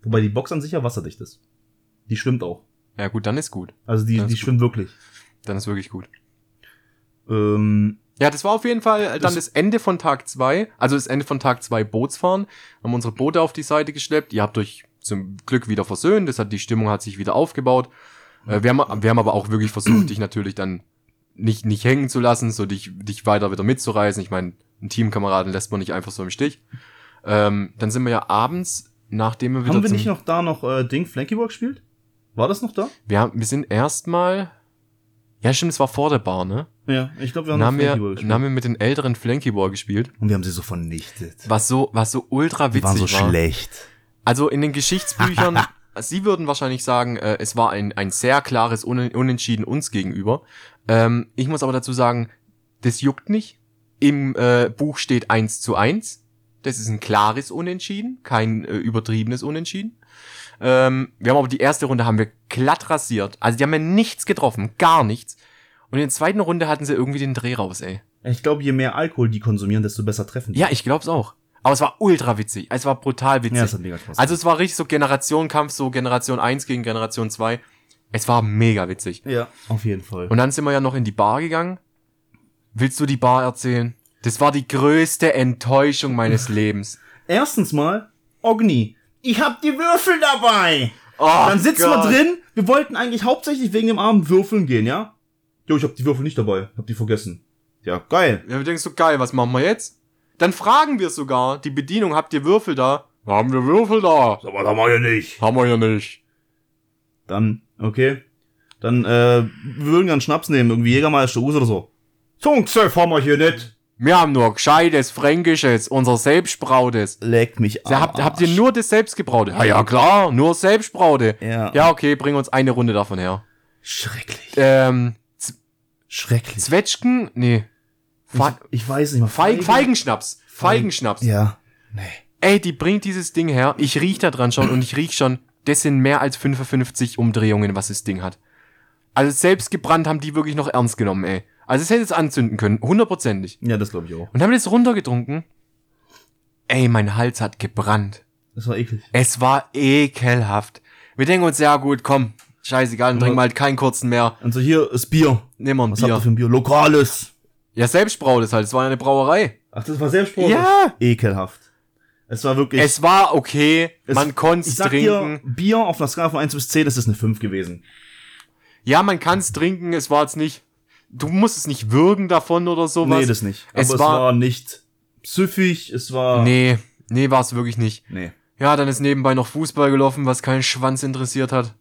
Wobei die Box an sich ja wasserdicht ist. Die schwimmt auch. Ja gut, dann ist gut. Also die, die gut. schwimmt wirklich. Dann ist wirklich gut. Ähm, Ja, das war auf jeden Fall dann Das- das, Ende von Tag zwei, also das Ende von Tag zwei Bootsfahren. Haben unsere Boote auf die Seite geschleppt. Ihr habt euch zum Glück wieder versöhnt. Das hat, die Stimmung hat sich wieder aufgebaut. Äh, wir, haben, wir haben aber auch wirklich versucht, dich natürlich dann nicht, nicht hängen zu lassen, so dich, dich weiter wieder mitzureißen. Ich meine, einen Teamkameraden lässt man nicht einfach so im Stich. Ähm, dann sind wir ja abends, nachdem wir wieder haben wir nicht noch da noch äh, Ding Flanky Work gespielt? War das noch da? wir, haben, wir sind erstmal, ja stimmt, es war vor der Bar, ne? Ja, ich glaube, wir Dann haben noch haben wir, Work dann gespielt. haben wir mit den älteren Flanky Ball gespielt. Und wir haben sie so vernichtet. Was so, was so ultra Die waren witzig so war. schlecht. Also in den Geschichtsbüchern, (laughs) Sie würden wahrscheinlich sagen, äh, es war ein, ein sehr klares Un Unentschieden uns gegenüber. Ähm, ich muss aber dazu sagen, das juckt nicht. Im äh, Buch steht 1 zu 1. Das ist ein klares Unentschieden, kein äh, übertriebenes Unentschieden. Ähm, wir haben aber die erste Runde haben wir glatt rasiert. Also die haben ja nichts getroffen, gar nichts. Und in der zweiten Runde hatten sie irgendwie den Dreh raus, ey. Ich glaube, je mehr Alkohol die konsumieren, desto besser treffen die. Ja, ich glaub's auch. Aber es war ultra witzig. Es war brutal witzig. ja das hat mega Spaß. Also es war richtig so Generationenkampf, so Generation 1 gegen Generation 2. Es war mega witzig. ja, auf jeden Fall. Und dann sind wir ja noch in die Bar gegangen. Willst du die Bar erzählen? Das war die größte Enttäuschung meines (laughs) Lebens. Erstens mal, Ogni, ich hab die Würfel dabei. Oh, Dann sitzen wir Gott. drin. Wir wollten eigentlich hauptsächlich wegen dem Abend würfeln gehen, ja? Jo, ich hab die Würfel nicht dabei. Hab die vergessen. Ja, geil. Ja, wir denken so, geil, was machen wir jetzt? Dann fragen wir sogar, die Bedienung, habt ihr Würfel da? Haben wir Würfel da? Aber da mal ja nicht. Haben wir ja nicht. Dann, okay. Dann, äh, wir würden gern Schnaps nehmen, irgendwie Jägermeister Us oder so. Zungzeug haben wir hier nicht. Wir haben nur gescheites, fränkisches, unser selbstbrautes. Leckt mich Ja, habt, habt ihr nur das selbstgebraute? Ja, ja, klar, nur selbstbraute. Ja. Ja, okay, bring uns eine Runde davon her. Schrecklich. Ähm, Z Schrecklich. Zwetschgen? Nee. Fe ich, ich weiß nicht mal. Feig Feigenschnaps. Feigenschnaps. Ja. Nee. Ey, die bringt dieses Ding her. Ich riech da dran schon und ich riech schon, das sind mehr als 55 Umdrehungen, was das Ding hat. Also selbst gebrannt haben die wirklich noch ernst genommen, ey. Also es hätte es anzünden können, hundertprozentig. Ja, das glaube ich auch. Und haben das runtergetrunken. Ey, mein Hals hat gebrannt. Das war eklig. Es war ekelhaft. Wir denken uns, ja gut, komm, scheißegal, dann trinken wir halt keinen kurzen mehr. Und so hier ist Bier. Nehmen wir ein Was habt ihr Bier. für ein Bier? Lokales. Ja, selbstbraut es halt, es war ja eine Brauerei. Ach, das war selbstbrot. Ja. Ekelhaft. Es war wirklich. Es war okay, es- man konnte es trinken. dir, Bier auf einer Skala von 1 bis 10, das ist eine 5 gewesen. Ja, man kann es trinken, es war jetzt nicht, du musst es nicht würgen davon oder sowas. Nee, das nicht. Aber Es es, war- war, nicht süffig, es war. Nee, nee, war es wirklich nicht. Nee. Ja, dann ist nebenbei noch Fußball gelaufen, was keinen Schwanz interessiert hat.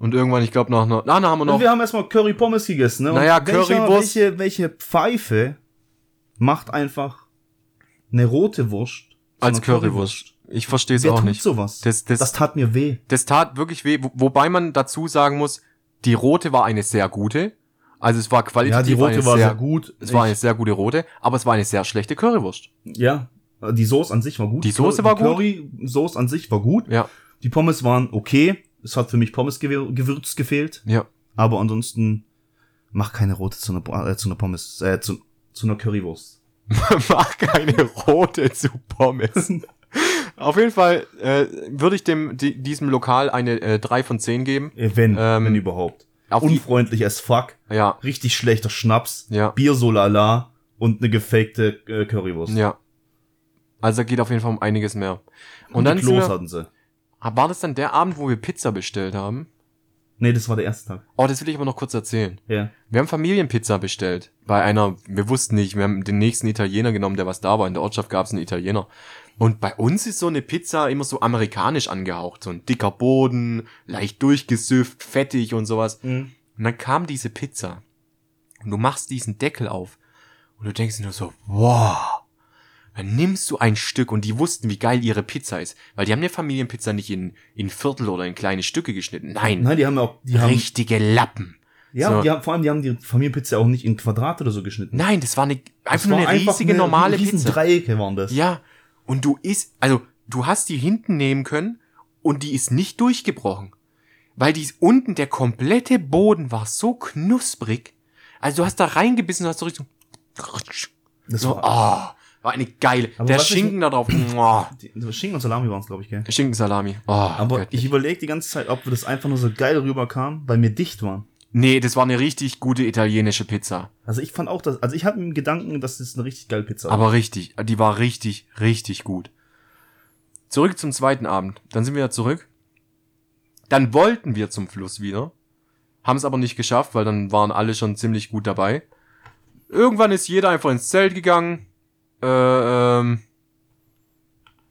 Und irgendwann, ich glaube, nach einer, na, haben wir Und noch, wir haben erstmal Curry Pommes gegessen, ne? Und Naja, Currywurst. Welche, welche Pfeife macht einfach eine rote Wurst als einer Currywurst. Ich verstehe es auch nicht. sowas? Das, das, Das tat mir weh. das tat wirklich weh, wo, wobei man dazu sagen muss, die rote war eine sehr gute, Also es war qualitativ Ja, die rote eine war sehr, sehr gut. Es war Ich- eine sehr gute rote, aber es war eine sehr schlechte Currywurst. Ja, die Soße an sich war gut. Die Soße war gut. Curry-Soße an sich war gut. Ja, Die Pommes waren okay. Es hat für mich Pommes-Gewürz gefehlt. ja. Aber ansonsten mach keine rote zu einer, äh, zu einer Pommes, äh, zu, zu einer Currywurst. (laughs) Mach keine rote zu Pommes. (laughs) Auf jeden Fall äh, würde ich dem di diesem Lokal eine äh, 3 von 10 geben. Äh, wenn, Ähm, wenn überhaupt. auf die- Unfreundlich as fuck. Ja, Richtig schlechter Schnaps. Ja. Bier so lala. Und eine gefakte äh, Currywurst. ja. Also da geht auf jeden Fall um einiges mehr. Und, Und dann die Klos hatten sie. War das dann der Abend, wo wir Pizza bestellt haben? Nee, das war der erste Tag. Oh, das will ich aber noch kurz erzählen. Ja. Wir haben Familienpizza bestellt. Bei einer, wir wussten nicht, wir haben den nächsten Italiener genommen, der was da war. In der Ortschaft gab es einen Italiener. Und bei uns ist so eine Pizza immer so amerikanisch angehaucht. So ein dicker Boden, leicht durchgesüfft, fettig und sowas. Mhm. Und dann kam diese Pizza. Und du machst diesen Deckel auf. Und du denkst nur so, wow. Dann nimmst du ein Stück und die wussten, wie geil ihre Pizza ist. Weil die haben eine Familienpizza nicht in, in Viertel oder in kleine Stücke geschnitten. Nein, Nein, die haben auch, die haben, richtige Lappen. ja, so. die haben, vor allem, die haben die Familienpizza auch nicht in Quadrat oder so geschnitten. Nein, das war eine, einfach nur eine riesige normale riesen Pizza. Dreiecke waren das. Ja, und du isst, also du hast die hinten nehmen können und die ist nicht durchgebrochen. Weil die ist unten, der komplette Boden war so knusprig. Also du hast da reingebissen und hast so richtig Das so, war, oh, war eine geile. Aber der ich- Schinken da drauf, die, Schinken und Salami waren es, glaube ich, gell? Schinkensalami. Oh, Aber Gott. ich überlege die ganze Zeit, ob das einfach nur so geil rüberkam, weil wir dicht waren. Nee, das war eine richtig gute italienische Pizza. Also ich fand auch das, also ich hatte im Gedanken, dass das eine richtig geile Pizza war. Aber richtig, die war richtig, richtig gut. Zurück zum zweiten Abend. Dann sind wir ja zurück. Dann wollten wir zum Fluss wieder. Haben es aber nicht geschafft, weil dann waren alle schon ziemlich gut dabei. Irgendwann ist jeder einfach ins Zelt gegangen. Äh, ähm,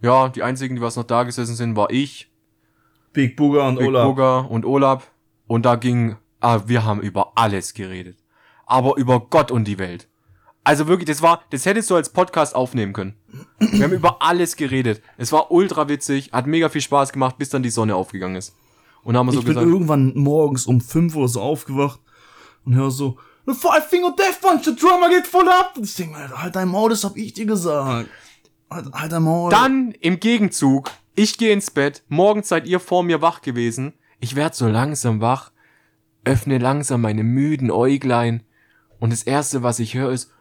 ja, die einzigen, die was noch da gesessen sind, war ich, Big Booger und Big Olaf. Booger und Olaf. Und da ging, ah, wir haben über alles geredet. Aber über Gott und die Welt. Also wirklich, das war, das hättest du als Podcast aufnehmen können. Wir haben über alles geredet. Es war ultra witzig, hat mega viel Spaß gemacht, bis dann die Sonne aufgegangen ist. Und dann haben wir so ich bin gesagt, irgendwann morgens um 5 Uhr so aufgewacht und höre so, The Five Finger Death Punch, der Drummer geht voll ab. Und ich denke mir, halt dein Maul, das hab ich dir gesagt. Halt, halt dein Maul. dann im Gegenzug, ich gehe ins Bett, morgens seid ihr vor mir wach gewesen, ich werd so langsam wach, öffne langsam meine müden Äuglein und das erste, was ich höre, ist,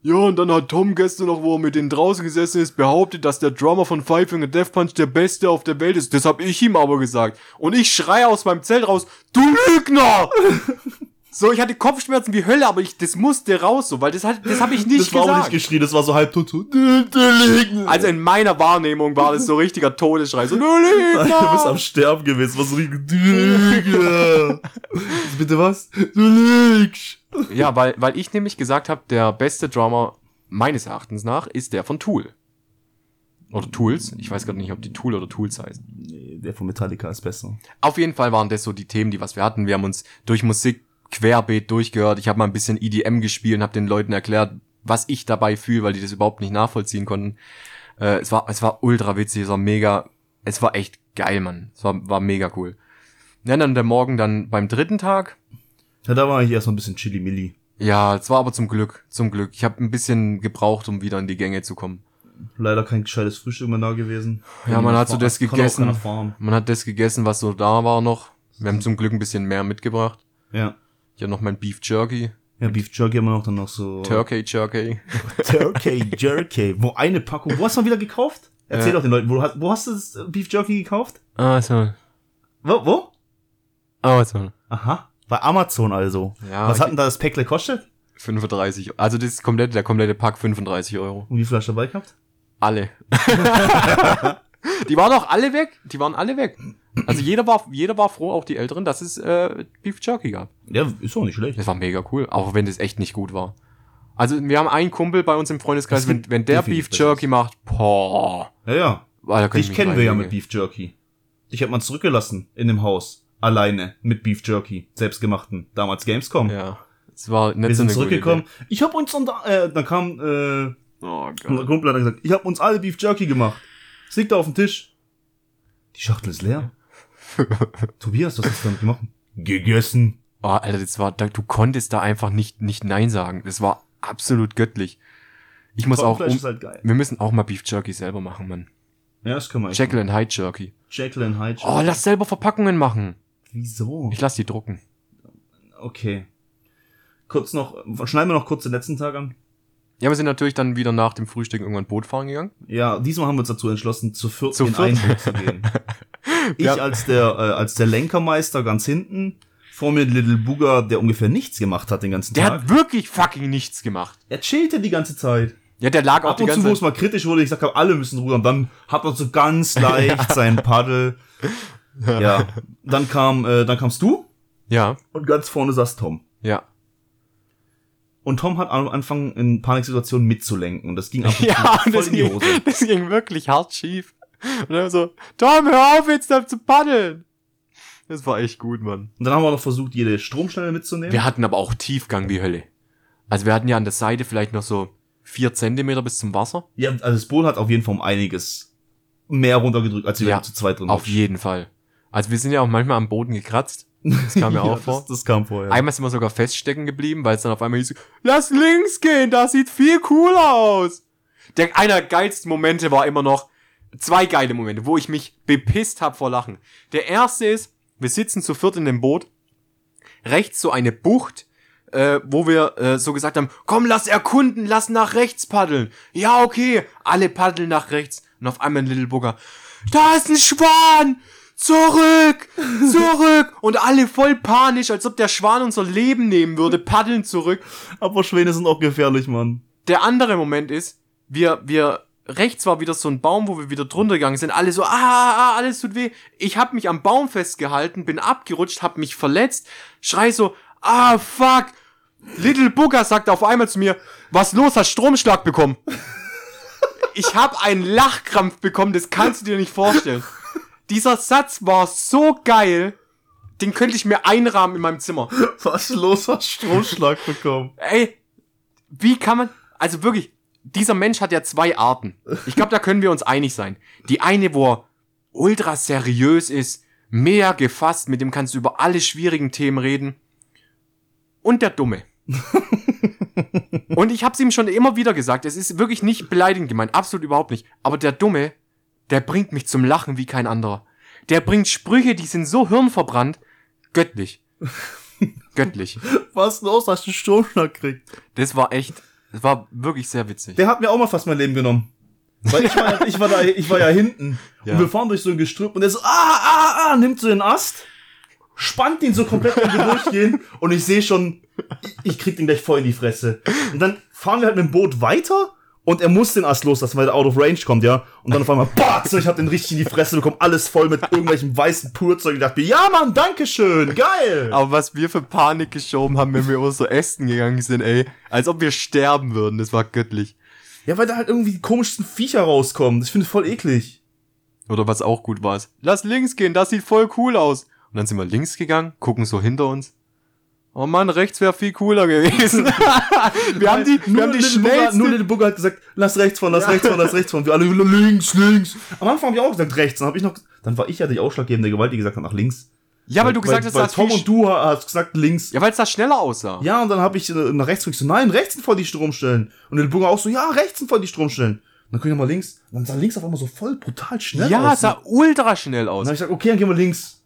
ja, und dann hat Tom gestern noch, wo er mit denen draußen gesessen ist, behauptet, dass der Drummer von Five Finger Death Punch der Beste auf der Welt ist. Das hab ich ihm aber gesagt. Und ich schreie aus meinem Zelt raus, du Lügner! (laughs) so, ich hatte Kopfschmerzen wie Hölle, aber ich, das musste raus, so, weil das, hat, das habe ich nicht das war auch gesagt. nicht geschrien, das war so halb tot. so, Du, du Lügner. also in meiner Wahrnehmung war das so richtiger Todesschrei. So, du (laughs) Du bist am! Sterben gewesen, was so. (laughs) Bitte was? Du lügst. Ja, weil, weil ich nämlich gesagt habe, der beste Drummer meines Erachtens nach ist der von Tool. Oder Tools. Ich weiß gerade nicht, ob die Tool oder Tools heißen. Nee, der von Metallica ist besser. Auf jeden Fall waren das so die Themen, die was wir hatten. Wir haben uns durch Musik querbeet durchgehört. Ich habe mal ein bisschen EDM gespielt und habe den Leuten erklärt, was ich dabei fühle, weil die das überhaupt nicht nachvollziehen konnten. Äh, es war es war ultra witzig, es war mega, es war echt geil, Mann. Es war war mega cool. Ja, dann der Morgen dann beim dritten Tag. Ja, da war ich erstmal ein bisschen chili-milli. Ja, es war aber zum Glück, zum Glück. Ich habe ein bisschen gebraucht, um wieder in die Gänge zu kommen. Leider kein gescheites Frühstück mehr da gewesen. Ja, man hat so das gegessen. Man hat das gegessen, was so da war noch. Wir haben zum Glück ein bisschen mehr mitgebracht. Ja. Ich habe noch mein Beef Jerky, Ja, Beef Jerky haben wir noch dann noch so. Turkey Jerky. (laughs) Turkey Jerky. Wo eine Packung. Wo hast du mal wieder gekauft? Erzähl Äh. doch den Leuten, wo, hast- wo hast du das äh, Beef Jerky gekauft? Ah, so. Wo? Wo? Ah, so. Aha. Bei Amazon also. Ja, Was hat denn da das Päckle kostet? 35. Also das komplette, der komplette Pack 35 Euro. Und wie viel hast du dabei gehabt? Alle. (laughs) (laughs) die waren auch alle weg. Die waren alle weg. Also jeder war, jeder war froh, auch die Älteren, dass es äh, Beef Jerky gab. Ja, ist auch nicht schlecht. Das war mega cool, auch wenn das echt nicht gut war. Also wir haben einen Kumpel bei uns im Freundeskreis, Es wenn, wenn der Beef Jerky macht, boah. Ja, ja. Da könnte ich Dich kennen wir ja mit Beef Jerky. Dich hat man zurückgelassen in dem Haus. Alleine mit Beef Jerky. Selbstgemachten. Damals Gamescom. Ja. Es war nicht Wir so sind gute zurückgekommen. Ich hab uns dann da, äh, dann kam, äh. Oh unser Gott. Kumpel hat gesagt, ich hab uns alle Beef Jerky gemacht. Es liegt da auf dem Tisch. Die Schachtel ist leer. (laughs) Tobias, was hast du damit gemacht? Gegessen. Oh, Alter, das war, du konntest da einfach nicht, nicht Nein sagen. Das war absolut göttlich. Ich muss auch, um, ist halt geil. wir müssen auch mal Beef Jerky selber machen, Mann. Ja, das können wir Jekyll and Hyde Jerky. Jekyll and Hyde. Oh, lass selber Verpackungen machen. Wieso? Ich lass die drucken. Okay. Kurz noch, schneiden wir noch kurz den letzten Tag an. Ja, wir sind natürlich dann wieder nach dem Frühstück irgendwann Boot fahren gegangen. Ja, diesmal haben wir uns dazu entschlossen, zu viert Zu in viert. ein Boot zu gehen. (laughs) Ich Ja. als der, äh, als der Lenkermeister ganz hinten, vor mir Little Booger, der ungefähr nichts gemacht hat den ganzen Der Tag. hat wirklich fucking nichts gemacht. Er chillte die ganze Zeit. Ja, der lag auch Ab die und zu, ganze wo es Zeit. mal kritisch wurde, ich gesagt habe, alle müssen rudern. Dann hat er so ganz (laughs) leicht sein Paddel. (laughs) Ja. Dann kam, äh, dann kamst du Ja, und ganz vorne saß Tom. ja. Und Tom hat am Anfang in Paniksituationen mitzulenken. Und das ging ab und (laughs) Ja, voll das in die ging, Hose. (laughs) das ging wirklich hart schief. Und dann so, Tom, hör auf jetzt zu paddeln. Das war echt gut, Mann. Und dann haben wir noch versucht, jede Stromschnelle mitzunehmen. Wir hatten aber auch Tiefgang wie Hölle. Also wir hatten ja an der Seite vielleicht noch so vier Zentimeter bis zum Wasser. Ja, also das Boot hat auf jeden Fall um einiges mehr runtergedrückt, als wir Ja, zu zweit drin Auf jeden Fall. Also wir sind ja auch manchmal am Boden gekratzt. Das kam mir (laughs) auch vor. Das, kam vorher. Einmal sind wir sogar feststecken geblieben, weil es dann auf einmal hieß, lass links gehen, das sieht viel cooler aus. Der, einer der geilsten Momente war immer noch, zwei geile Momente, wo ich mich bepisst hab vor Lachen. Der erste ist, wir sitzen zu viert in dem Boot, rechts so eine Bucht, äh, wo wir äh, so gesagt haben, komm, lass erkunden, lass nach rechts paddeln. Ja, okay, alle paddeln nach rechts. Und auf einmal ein Little Booger, da ist ein Schwan! Zurück! (laughs) Zurück! Und alle voll panisch, als ob der Schwan unser Leben nehmen würde, paddeln zurück. Aber Schwäne sind auch gefährlich, Mann. Der andere Moment ist, wir, wir, rechts war wieder so ein Baum, wo wir wieder drunter gegangen sind. Alle so, ah, ah, alles tut weh. Ich hab mich am Baum festgehalten, bin abgerutscht, hab mich verletzt, schrei so, ah, fuck. Little Booger sagt auf einmal zu mir, was los, hast Stromschlag bekommen? (laughs) Ich hab einen Lachkrampf bekommen, das kannst du dir nicht vorstellen. Dieser Satz war so geil, den könnte ich mir einrahmen in meinem Zimmer. (laughs) Was los, hast Stromschlag bekommen. Ey, wie kann man, also wirklich, dieser Mensch hat ja zwei Arten. Ich glaube, da können wir uns einig sein. Die eine, wo er ultra seriös ist, mehr gefasst, mit dem kannst du über alle schwierigen Themen reden. Und der Dumme. (laughs) Und ich hab's ihm schon immer wieder gesagt, es ist wirklich nicht beleidigend gemeint, absolut überhaupt nicht. Aber der Dumme, der bringt mich zum Lachen wie kein anderer. Der bringt Sprüche, die sind so hirnverbrannt, göttlich. (laughs) Göttlich. Was los, hast du Stromschlag gekriegt? Das war echt, das war wirklich sehr witzig. Der hat mir auch mal fast mein Leben genommen. Weil ich war, ich war da, ich war ja hinten. Ja. Und wir fahren durch so ein Gestrüpp und der so, ah, ah, ah, nimmt so den Ast, spannt ihn so komplett, wenn wir durchgehen und ich sehe schon, ich, ich krieg den gleich voll in die Fresse. Und dann fahren wir halt mit dem Boot weiter und er muss den Ast loslassen, weil er out of range kommt, ja. Und dann auf einmal, (laughs) batz, ich hab den richtig in die Fresse bekommen, alles voll mit irgendwelchem weißen Purzeug. Ich dachte mir, ja Mann, dankeschön, geil. Aber was wir für Panik geschoben haben, wenn wir uns (laughs) so essen gegangen sind, ey. Als ob wir sterben würden, das war göttlich. Ja, weil da halt irgendwie die komischsten Viecher rauskommen. Das finde ich voll eklig. Oder was auch gut war, ist, lass links gehen, das sieht voll cool aus. Und dann sind wir links gegangen, gucken so hinter uns. Oh Mann, rechts wäre viel cooler gewesen. (laughs) wir haben die, wir haben die schnellste... nur Little Booger hat gesagt, lass rechts fahren, lass rechts fahren, lass rechts fahren. Wir alle links, links. Am Anfang habe ich auch gesagt rechts, dann habe ich noch, dann war ich ja die ausschlaggebende Gewalt, die gesagt hat nach links. ja, weil du gesagt hast, weil Tom und du hast gesagt links. Ja, weil es da schneller aussah. Ja, und dann habe ich äh, nach rechts gedrückt, so nein, rechts sind voll die Stromstellen. Und Little Booger auch so, ja, rechts sind voll die Stromstellen. Und dann guck ich nochmal links, und dann sah links auf einmal so voll brutal schnell Ja, aus. es sah ultra schnell Und aus. dann habe ich gesagt, okay, dann gehen wir links.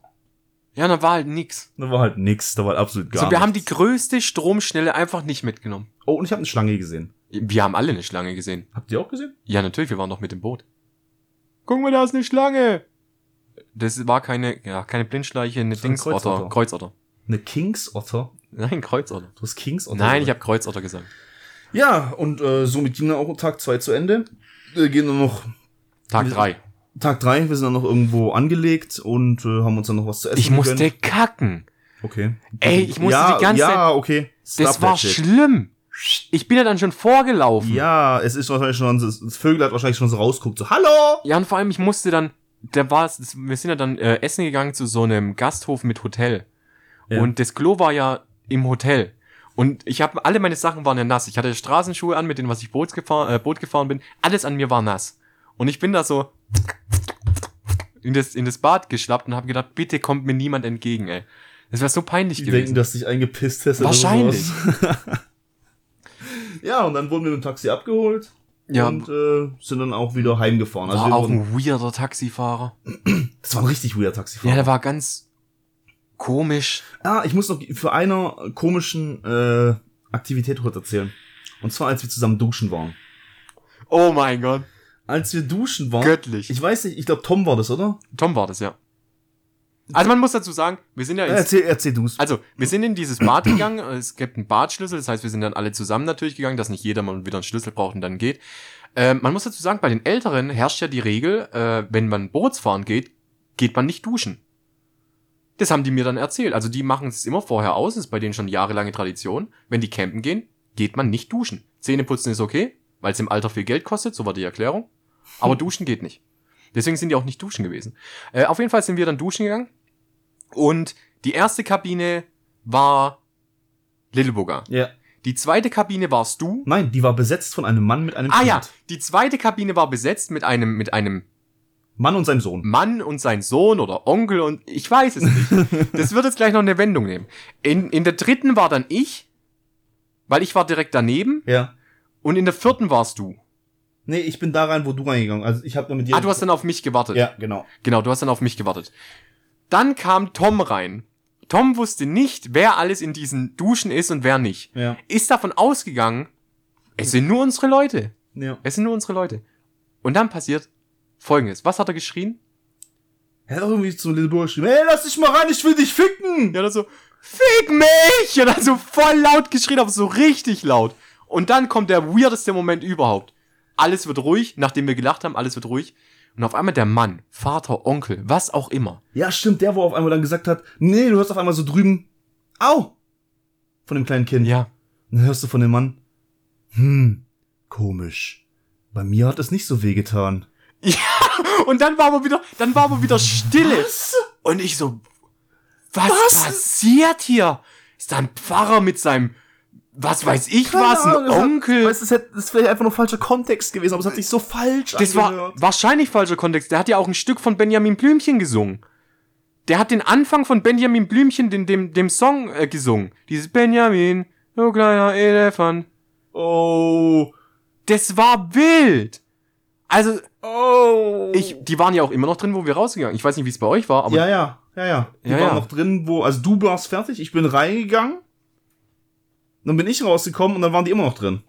Ja, dann war halt nix. Da war halt nix, da war absolut gar So, wir haben die größte Stromschnelle einfach nicht mitgenommen. Oh, und ich habe eine Schlange gesehen. Wir haben alle eine Schlange gesehen. Habt ihr auch gesehen? Ja, natürlich, wir waren doch mit dem Boot. Guck mal, da ist eine Schlange. Das war keine, ja, keine Blindschleiche, eine Dingsotter. Kreuzotter. Kreuzotter. Eine Kingsotter. Nein, Kreuzotter. Du hast Kingsotter. Nein, gesagt. ich habe Kreuzotter gesagt. Ja, und äh, somit ging dann auch Tag zwei zu Ende. Wir gehen dann noch Tag drei. Tag drei, wir sind dann noch irgendwo angelegt und äh, haben uns dann noch was zu essen Ich musste gegönnt. kacken. Okay. Ey, ich musste ja, die ganze Ja, okay. Stop Das war shit. schlimm. Ich bin ja dann schon vorgelaufen. Ja, es ist wahrscheinlich schon, das das Vögel hat wahrscheinlich schon so rausguckt, so, hallo! Ja, und vor allem, ich musste dann, da war es, wir sind ja dann äh, essen gegangen zu so einem Gasthof mit Hotel. Ja. Und das Klo war ja im Hotel. Und ich habe, alle meine Sachen waren ja nass. Ich hatte Straßenschuhe an, mit denen was ich Boot gefahren, äh, Boot gefahren bin. Alles an mir war nass. Und ich bin da so in das, in das Bad geschlappt und habe gedacht, bitte kommt mir niemand entgegen, ey. Das wäre so peinlich Die gewesen. denken, dass dich eingepisst hast. Wahrscheinlich. (laughs) ja, und dann wurden wir mit dem Taxi abgeholt. Ja. Und äh, sind dann auch wieder heimgefahren. Also war wir auch ein weirder Taxifahrer. (clears throat) das war ein richtig weirder Taxifahrer. Ja, der war ganz komisch. Ah, ich muss noch für einer komischen äh, Aktivität kurz erzählen. Und zwar, als wir zusammen duschen waren. Oh mein Gott. Als wir duschen waren. Göttlich. Ich weiß nicht, ich glaube Tom war das, oder? Tom war das, ja. Also man muss dazu sagen, wir sind ja ins, erzähl, erzähl du's. also wir sind in dieses Bad gegangen, es gibt einen Badschlüssel, das heißt, wir sind dann alle zusammen natürlich gegangen, dass nicht jeder mal wieder einen Schlüssel braucht und dann geht. Ähm, man muss dazu sagen, bei den Älteren herrscht ja die Regel, äh, wenn man Bootsfahren geht, geht man nicht duschen. Das haben die mir dann erzählt. Also die machen es immer vorher aus, das ist bei denen schon jahrelange Tradition. Wenn die campen gehen, geht man nicht duschen. Zähneputzen ist okay, weil es im Alter viel Geld kostet, so war die Erklärung. Aber (laughs) duschen geht nicht. Deswegen sind die auch nicht duschen gewesen. Äh, auf jeden Fall sind wir dann duschen gegangen. Und die erste Kabine war Lilleburger. Ja. Die zweite Kabine warst du. Nein, die war besetzt von einem Mann mit einem Ah Kind. ja, die zweite Kabine war besetzt mit einem, mit einem Mann und seinem Sohn. Mann und sein Sohn oder Onkel und ich weiß es nicht. (laughs) Das wird jetzt gleich noch eine Wendung nehmen. In, in der dritten war dann ich, weil ich war direkt daneben Ja. Und in der vierten warst du. Nee, ich bin da rein, wo du reingegangen. Also ich habe dann mit dir. Ah, du hast dann auf mich gewartet. Ja, genau. Genau, du hast dann auf mich gewartet. Dann kam Tom rein. Tom wusste nicht, wer alles in diesen Duschen ist und wer nicht. Ja. Ist davon ausgegangen, es sind nur unsere Leute. Ja. Es sind nur unsere Leute. Und dann passiert Folgendes. Was hat er geschrien? Er hat auch irgendwie zum Little Boy geschrieben, ey, lass dich mal rein, ich will dich ficken. Ja, dann so, fick mich! Und dann so voll laut geschrien, aber so richtig laut. Und dann kommt der weirdeste Moment überhaupt. Alles wird ruhig, nachdem wir gelacht haben, alles wird ruhig. Und auf einmal der Mann, Vater, Onkel, was auch immer. Ja, stimmt, der, wo auf einmal dann gesagt hat, nee, du hörst auf einmal so drüben, au, von dem kleinen Kind. Ja. Und dann hörst du von dem Mann, hm, komisch. Bei mir hat es nicht so wehgetan. (laughs) Und dann war aber wieder, dann war aber wieder Stille. Was? Und ich so, was, Was? passiert hier? Ist da ein Pfarrer mit seinem, was weiß ich was, ein Onkel? Weißt, das, hätte, das ist vielleicht einfach nur falscher Kontext gewesen, aber es hat sich so falsch Das war angehört. wahrscheinlich falscher Kontext. Der hat ja auch ein Stück von Benjamin Blümchen gesungen. Der hat den Anfang von Benjamin Blümchen, den, dem, dem Song äh, gesungen. Dieses Benjamin, du kleiner Elefant. Oh. Das war wild. Also, Oh. ich, die waren ja auch immer noch drin, wo wir rausgegangen. Ich weiß nicht, wie es bei euch war, aber ja, ja, ja, ja. Die Ja, waren ja. noch drin, wo, also du warst fertig, ich bin reingegangen. Dann bin ich rausgekommen und dann waren die immer noch drin.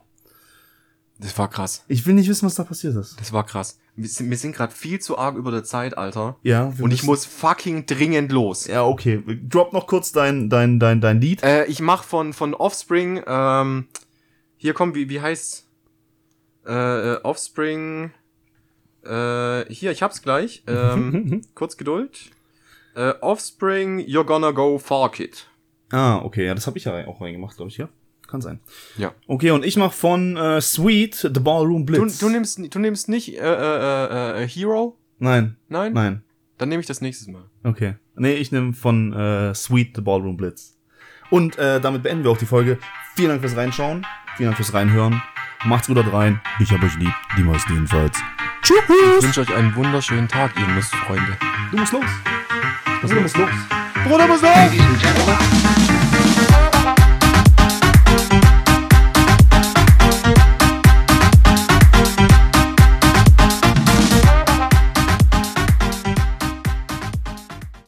das war krass. Ich will nicht wissen, was da passiert ist. Das war krass. Wir sind, wir sind gerade viel zu arg über der Zeit, Alter. Ja. wir Und ich müssen- muss fucking dringend los. Ja, okay. Drop noch kurz dein, dein, dein, dein Lied. Äh, ich mach von, von Offspring, ähm, hier kommt, wie, wie heißt's? Äh, äh, Offspring, äh, hier, ich hab's gleich, ähm, (laughs) kurz Geduld. Äh, Offspring, You're Gonna Go Far Kid. Ah, okay. Ja, das habe ich ja auch reingemacht, glaube ich, ja. Kann sein. Ja. Okay, und ich mach von äh, Sweet The Ballroom Du, Blitz. du nimmst, du nimmst nicht, äh, äh, äh, äh, Hero? Nein, Nein? nein. Dann nehme ich das nächstes Mal. Okay. Nee, ich nehme von äh, Sweet The Ballroom Blitz. Und äh, damit beenden wir auch die Folge. Vielen Dank fürs Reinschauen. Vielen Dank fürs Reinhören. Macht's gut da rein. Ich hab euch lieb. Die meisten jedenfalls. Ich Tschüss. wünsche euch einen wunderschönen Tag, ihr Lustfreunde. Du musst los. Also, du musst los. Bruder muss los!